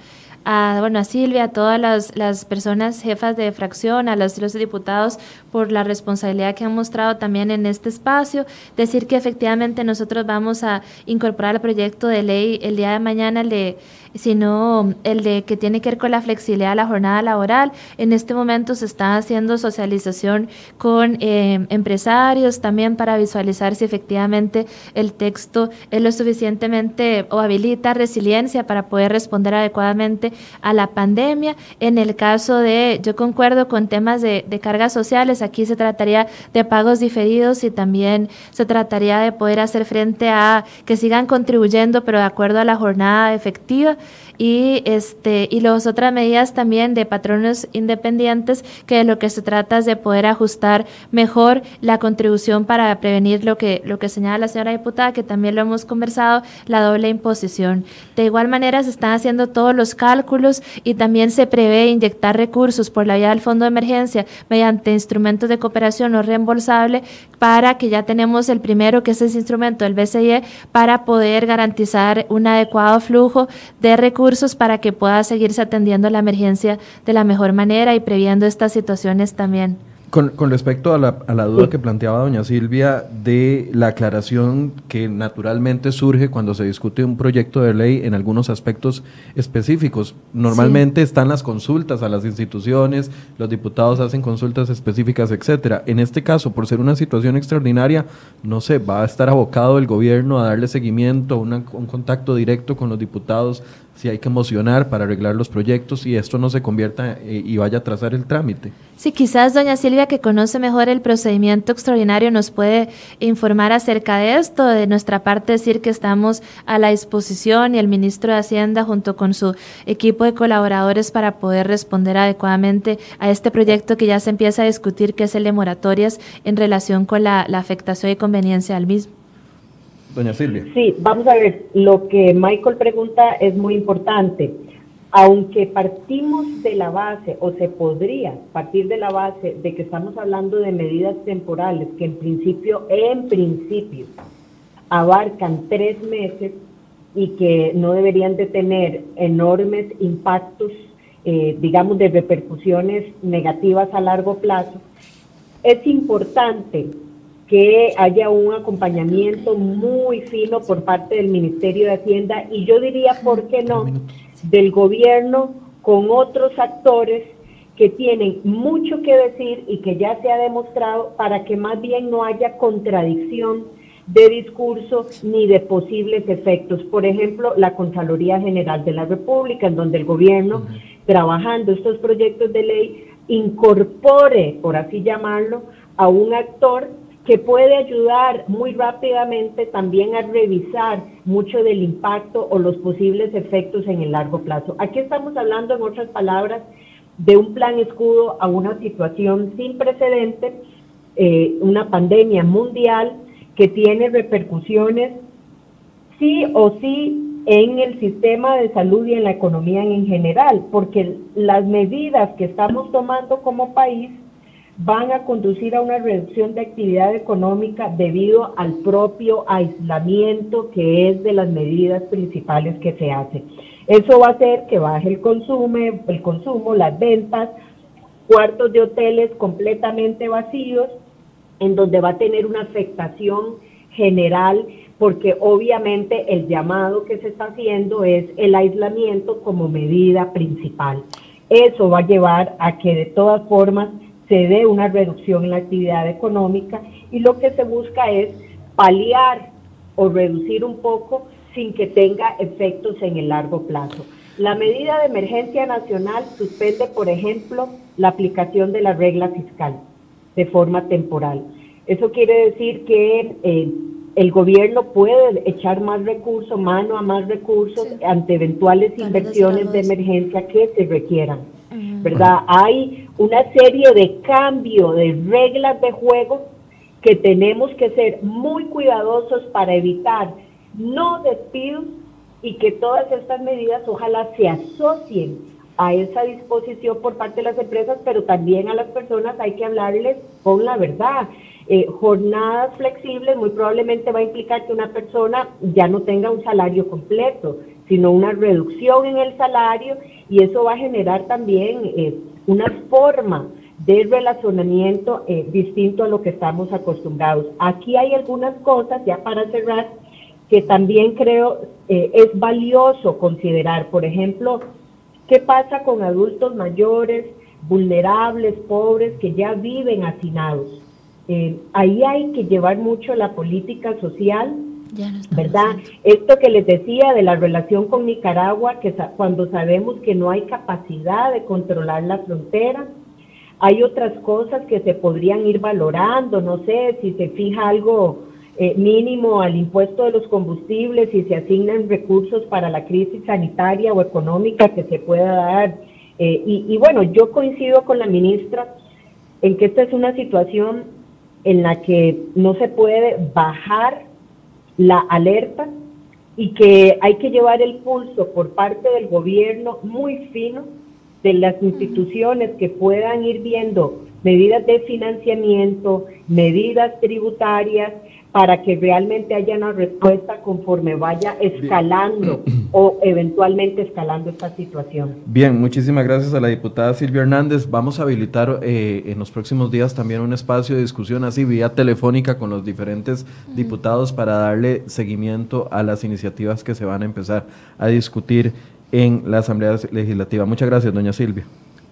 a, bueno, a Silvia, a todas las, las personas jefas de fracción, a los, los, diputados por la responsabilidad que han mostrado también en este espacio. Decir que efectivamente nosotros vamos a incorporar el proyecto de ley el día de mañana, el de, sino el de que tiene que ver con la flexibilidad de la jornada laboral. En este momento se está haciendo socialización con eh, empresarios también para visualizar si efectivamente el texto es lo suficientemente o habilita resiliencia para poder responder adecuadamente a la pandemia. En el caso de, yo concuerdo con temas de cargas sociales, aquí se trataría de pagos diferidos y también se trataría de poder hacer frente a que sigan contribuyendo, pero de acuerdo a la jornada efectiva y este y las otras medidas también de patronos independientes que de lo que se trata es de poder ajustar mejor la contribución para prevenir lo que lo que señala la señora diputada que también lo hemos conversado la doble imposición. De igual manera se están haciendo todos los cálculos y también se prevé inyectar recursos por la vía del fondo de emergencia mediante instrumentos de cooperación no reembolsable para que ya tenemos el primero que es ese instrumento del BCE para poder garantizar un adecuado flujo de recursos para que pueda seguirse atendiendo la emergencia de la mejor manera y previendo estas situaciones también. Con, con respecto a la, a la, duda que planteaba doña Silvia de la aclaración que naturalmente surge cuando se discute un proyecto de ley en algunos aspectos específicos. Normalmente sí. están las consultas a las instituciones, los diputados hacen consultas específicas, etcétera. En este caso, por ser una situación extraordinaria, no sé, va a estar abocado el gobierno a darle seguimiento, una, un contacto directo con los diputados si hay que emocionar para arreglar los proyectos y esto no se convierta eh, y vaya a trazar el trámite. Sí, quizás doña Silvia, que conoce mejor el procedimiento extraordinario, nos puede informar acerca de esto. De nuestra parte, decir que estamos a la disposición y el ministro de Hacienda junto con su equipo de colaboradores para poder responder adecuadamente a este proyecto que ya se empieza a discutir, que es el de moratorias en relación con la, la afectación y conveniencia al mismo. Doña Silvia. Sí, vamos a ver, lo que Michael pregunta es muy importante. Aunque partimos de la base, o se podría partir de la base de que estamos hablando de medidas temporales que en principio, en principio, abarcan tres meses y que no deberían de tener enormes impactos, eh, digamos, de repercusiones negativas a largo plazo, es importante que haya un acompañamiento muy fino por parte del Ministerio de Hacienda y yo diría, ¿por qué no?, del gobierno con otros actores que tienen mucho que decir y que ya se ha demostrado para que más bien no haya contradicción de discurso ni de posibles efectos. Por ejemplo, la Contraloría General de la República, en donde el gobierno, trabajando estos proyectos de ley, incorpore, por así llamarlo, a un actor que puede ayudar muy rápidamente también a revisar mucho del impacto o los posibles efectos en el largo plazo. Aquí estamos hablando, en otras palabras, de un plan escudo a una situación sin precedentes, eh, una pandemia mundial que tiene repercusiones sí o sí en el sistema de salud y en la economía en general, porque las medidas que estamos tomando como país van a conducir a una reducción de actividad económica debido al propio aislamiento que es de las medidas principales que se hacen. Eso va a hacer que baje el consumo, el consumo, las ventas, cuartos de hoteles completamente vacíos, en donde va a tener una afectación general, porque obviamente el llamado que se está haciendo es el aislamiento como medida principal. Eso va a llevar a que de todas formas se dé una reducción en la actividad económica y lo que se busca es paliar o reducir un poco sin que tenga efectos en el largo plazo. La medida de emergencia nacional suspende, por ejemplo, la aplicación de la regla fiscal de forma temporal. Eso quiere decir que eh, el gobierno puede echar más recursos, mano a más recursos sí. ante eventuales inversiones de emergencia que se requieran. ¿Verdad? Hay una serie de cambios de reglas de juego que tenemos que ser muy cuidadosos para evitar no despidos y que todas estas medidas ojalá se asocien a esa disposición por parte de las empresas, pero también a las personas hay que hablarles con la verdad. Eh, jornadas flexibles muy probablemente va a implicar que una persona ya no tenga un salario completo, sino una reducción en el salario y eso va a generar también eh, una forma de relacionamiento eh, distinto a lo que estamos acostumbrados. Aquí hay algunas cosas, ya para cerrar, que también creo eh, es valioso considerar. Por ejemplo, ¿qué pasa con adultos mayores, vulnerables, pobres, que ya viven hacinados? Ahí hay que llevar mucho la política social ¿verdad? Esto que les decía de la relación con Nicaragua, que cuando sabemos que no hay capacidad de controlar la frontera, hay otras cosas que se podrían ir valorando, no sé, si se fija algo eh, mínimo al impuesto de los combustibles, si se asignan recursos para la crisis sanitaria o económica que se pueda dar. Eh, y, y bueno, yo coincido con la ministra en que esta es una situación en la que no se puede bajar la alerta y que hay que llevar el pulso por parte del gobierno muy fino de las instituciones que puedan ir viendo medidas de financiamiento, medidas tributarias, para que realmente haya una respuesta conforme vaya escalando o eventualmente escalando esta situación. Bien, muchísimas gracias a la diputada Silvia Hernández. Vamos a habilitar eh, en los próximos días también un espacio de discusión así vía telefónica con los diferentes diputados para darle seguimiento a las iniciativas que se van a empezar a discutir en la Asamblea Legislativa. Muchas gracias, doña Silvia.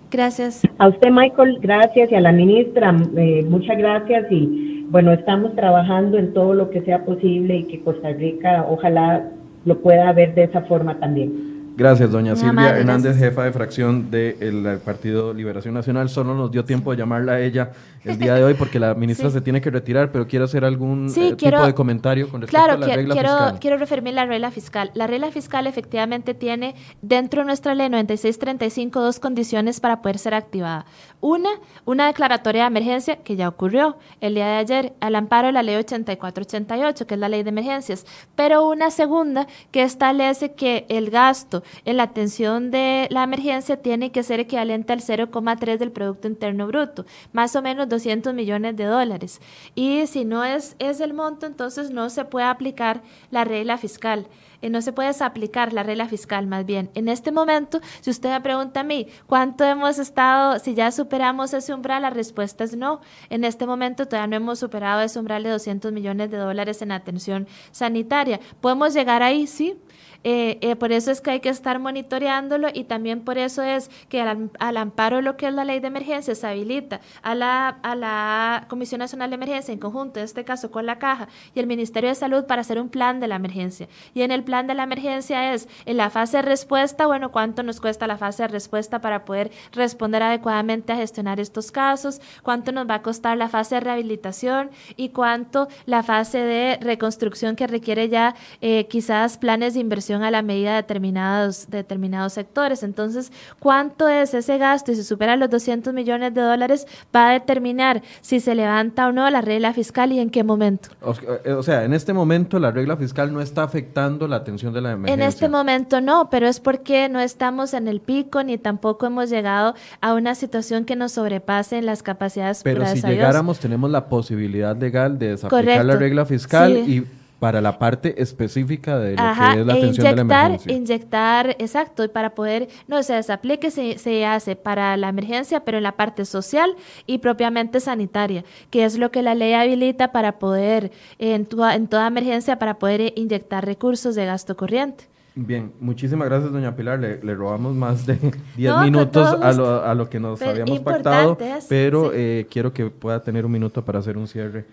Gracias. A usted, Michael, gracias y a la ministra, eh, muchas gracias y bueno, estamos trabajando en todo lo que sea posible y que Costa Rica ojalá lo pueda ver de esa forma también. Gracias, doña Silvia Hernández, jefa de fracción del Partido Liberación Nacional. Solo nos dio tiempo de llamarla a ella el día de hoy porque la ministra se tiene que retirar, pero quiero hacer algún eh, tipo de comentario con respecto a la regla quiero, fiscal. Quiero referirme a la regla fiscal. La regla fiscal efectivamente tiene dentro de nuestra ley 9635 dos condiciones para poder ser activada. Una, una declaratoria de emergencia que ya ocurrió el día de ayer al amparo de la ley 8488, que es la ley de emergencias, pero una segunda que establece que el gasto en la atención de la emergencia tiene que ser equivalente al 0,3 del Producto Interno Bruto, más o menos 200 millones de dólares. Y si no es, es el monto, entonces no se puede aplicar la regla fiscal. Eh, no se puede aplicar la regla fiscal más bien. En este momento, si usted me pregunta a mí, ¿cuánto hemos estado, si ya superamos ese umbral? La respuesta es no. En este momento todavía no hemos superado ese umbral de 200 millones de dólares en atención sanitaria. ¿Podemos llegar ahí? Sí. Eh, eh, por eso es que hay que estar monitoreándolo y también por eso es que al, amparo de lo que es la ley de emergencia se habilita a la, a la Comisión Nacional de Emergencia en conjunto, en este caso con la Caja y el Ministerio de Salud para hacer un plan de la emergencia. Y en el plan de la emergencia es en la fase de respuesta, bueno, cuánto nos cuesta la fase de respuesta para poder responder adecuadamente a gestionar estos casos, cuánto nos va a costar la fase de rehabilitación y cuánto la fase de reconstrucción que requiere ya eh, quizás planes de inversión a la medida de determinados, determinados sectores. Entonces, ¿cuánto es ese gasto? Y si supera los 200 millones de dólares, va a determinar si se levanta o no la regla fiscal y en qué momento. O, eh, sea, en este momento la regla fiscal no está afectando la atención de la emergencia. En este momento no, pero es porque no estamos en el pico ni tampoco hemos llegado a una situación que nos sobrepase en las capacidades. Pero si llegáramos, tenemos la posibilidad legal de desaplicar la regla fiscal y para la parte específica de lo que es la e atención de la emergencia. Inyectar, exacto, y para poder, no se desaplique, se, se hace para la emergencia, pero en la parte social y propiamente sanitaria, que es lo que la ley habilita para poder, en, en toda emergencia, para poder inyectar recursos de gasto corriente. Bien, muchísimas gracias, doña Pilar. Le, robamos más de 10 minutos a lo, a lo, que nos habíamos pactado, pero eh, quiero que pueda tener un minuto para hacer un cierre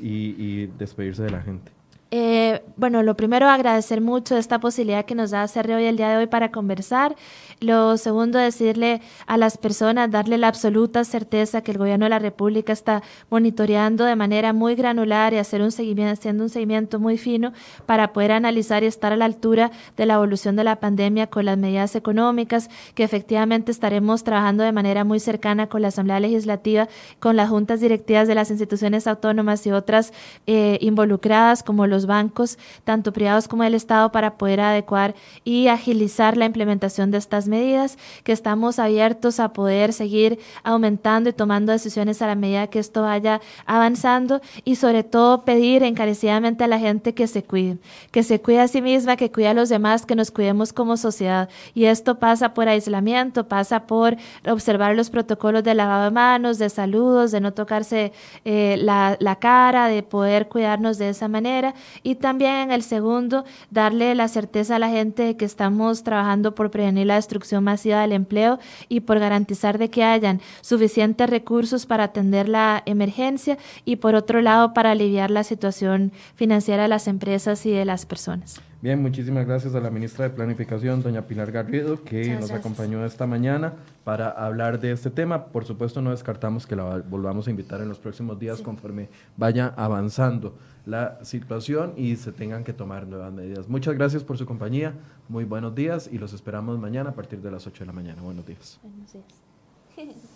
y, y despedirse de la gente. Eh, bueno, lo primero, agradecer mucho esta posibilidad que nos da hacer hoy el día de hoy para conversar. Lo segundo, decirle a las personas, darle la absoluta certeza que el gobierno de la República está monitoreando de manera muy granular y hacer un seguimiento, haciendo un seguimiento muy fino para poder analizar y estar a la altura de la evolución de la pandemia con las medidas económicas, que efectivamente estaremos trabajando de manera muy cercana con la Asamblea Legislativa, con las juntas directivas de las instituciones autónomas y otras eh, involucradas como los bancos, tanto privados como del Estado, para poder adecuar y agilizar la implementación de estas medidas, que estamos abiertos a poder seguir aumentando y tomando decisiones a la medida que esto vaya avanzando y sobre todo pedir encarecidamente a la gente que se cuide, que se cuide a sí misma, que cuide a los demás, que nos cuidemos como sociedad. Y esto pasa por aislamiento, pasa por observar los protocolos de lavado de manos, de saludos, de no tocarse eh, la, cara, de poder cuidarnos de esa manera y también en el segundo, darle la certeza a la gente de que estamos trabajando por prevenir la destrucción masiva del empleo y por garantizar de que hayan suficientes recursos para atender la emergencia y por otro lado para aliviar la situación financiera de las empresas y de las personas. Bien, muchísimas gracias a la ministra de Planificación, doña Pilar Garrido, que nos acompañó esta mañana para hablar de este tema. Por supuesto, no descartamos que la volvamos a invitar en los próximos días conforme vaya avanzando la situación y se tengan que tomar nuevas medidas. Muchas gracias por su compañía, muy buenos días y los esperamos mañana a partir de las 8 de la mañana. Buenos días. Buenos días.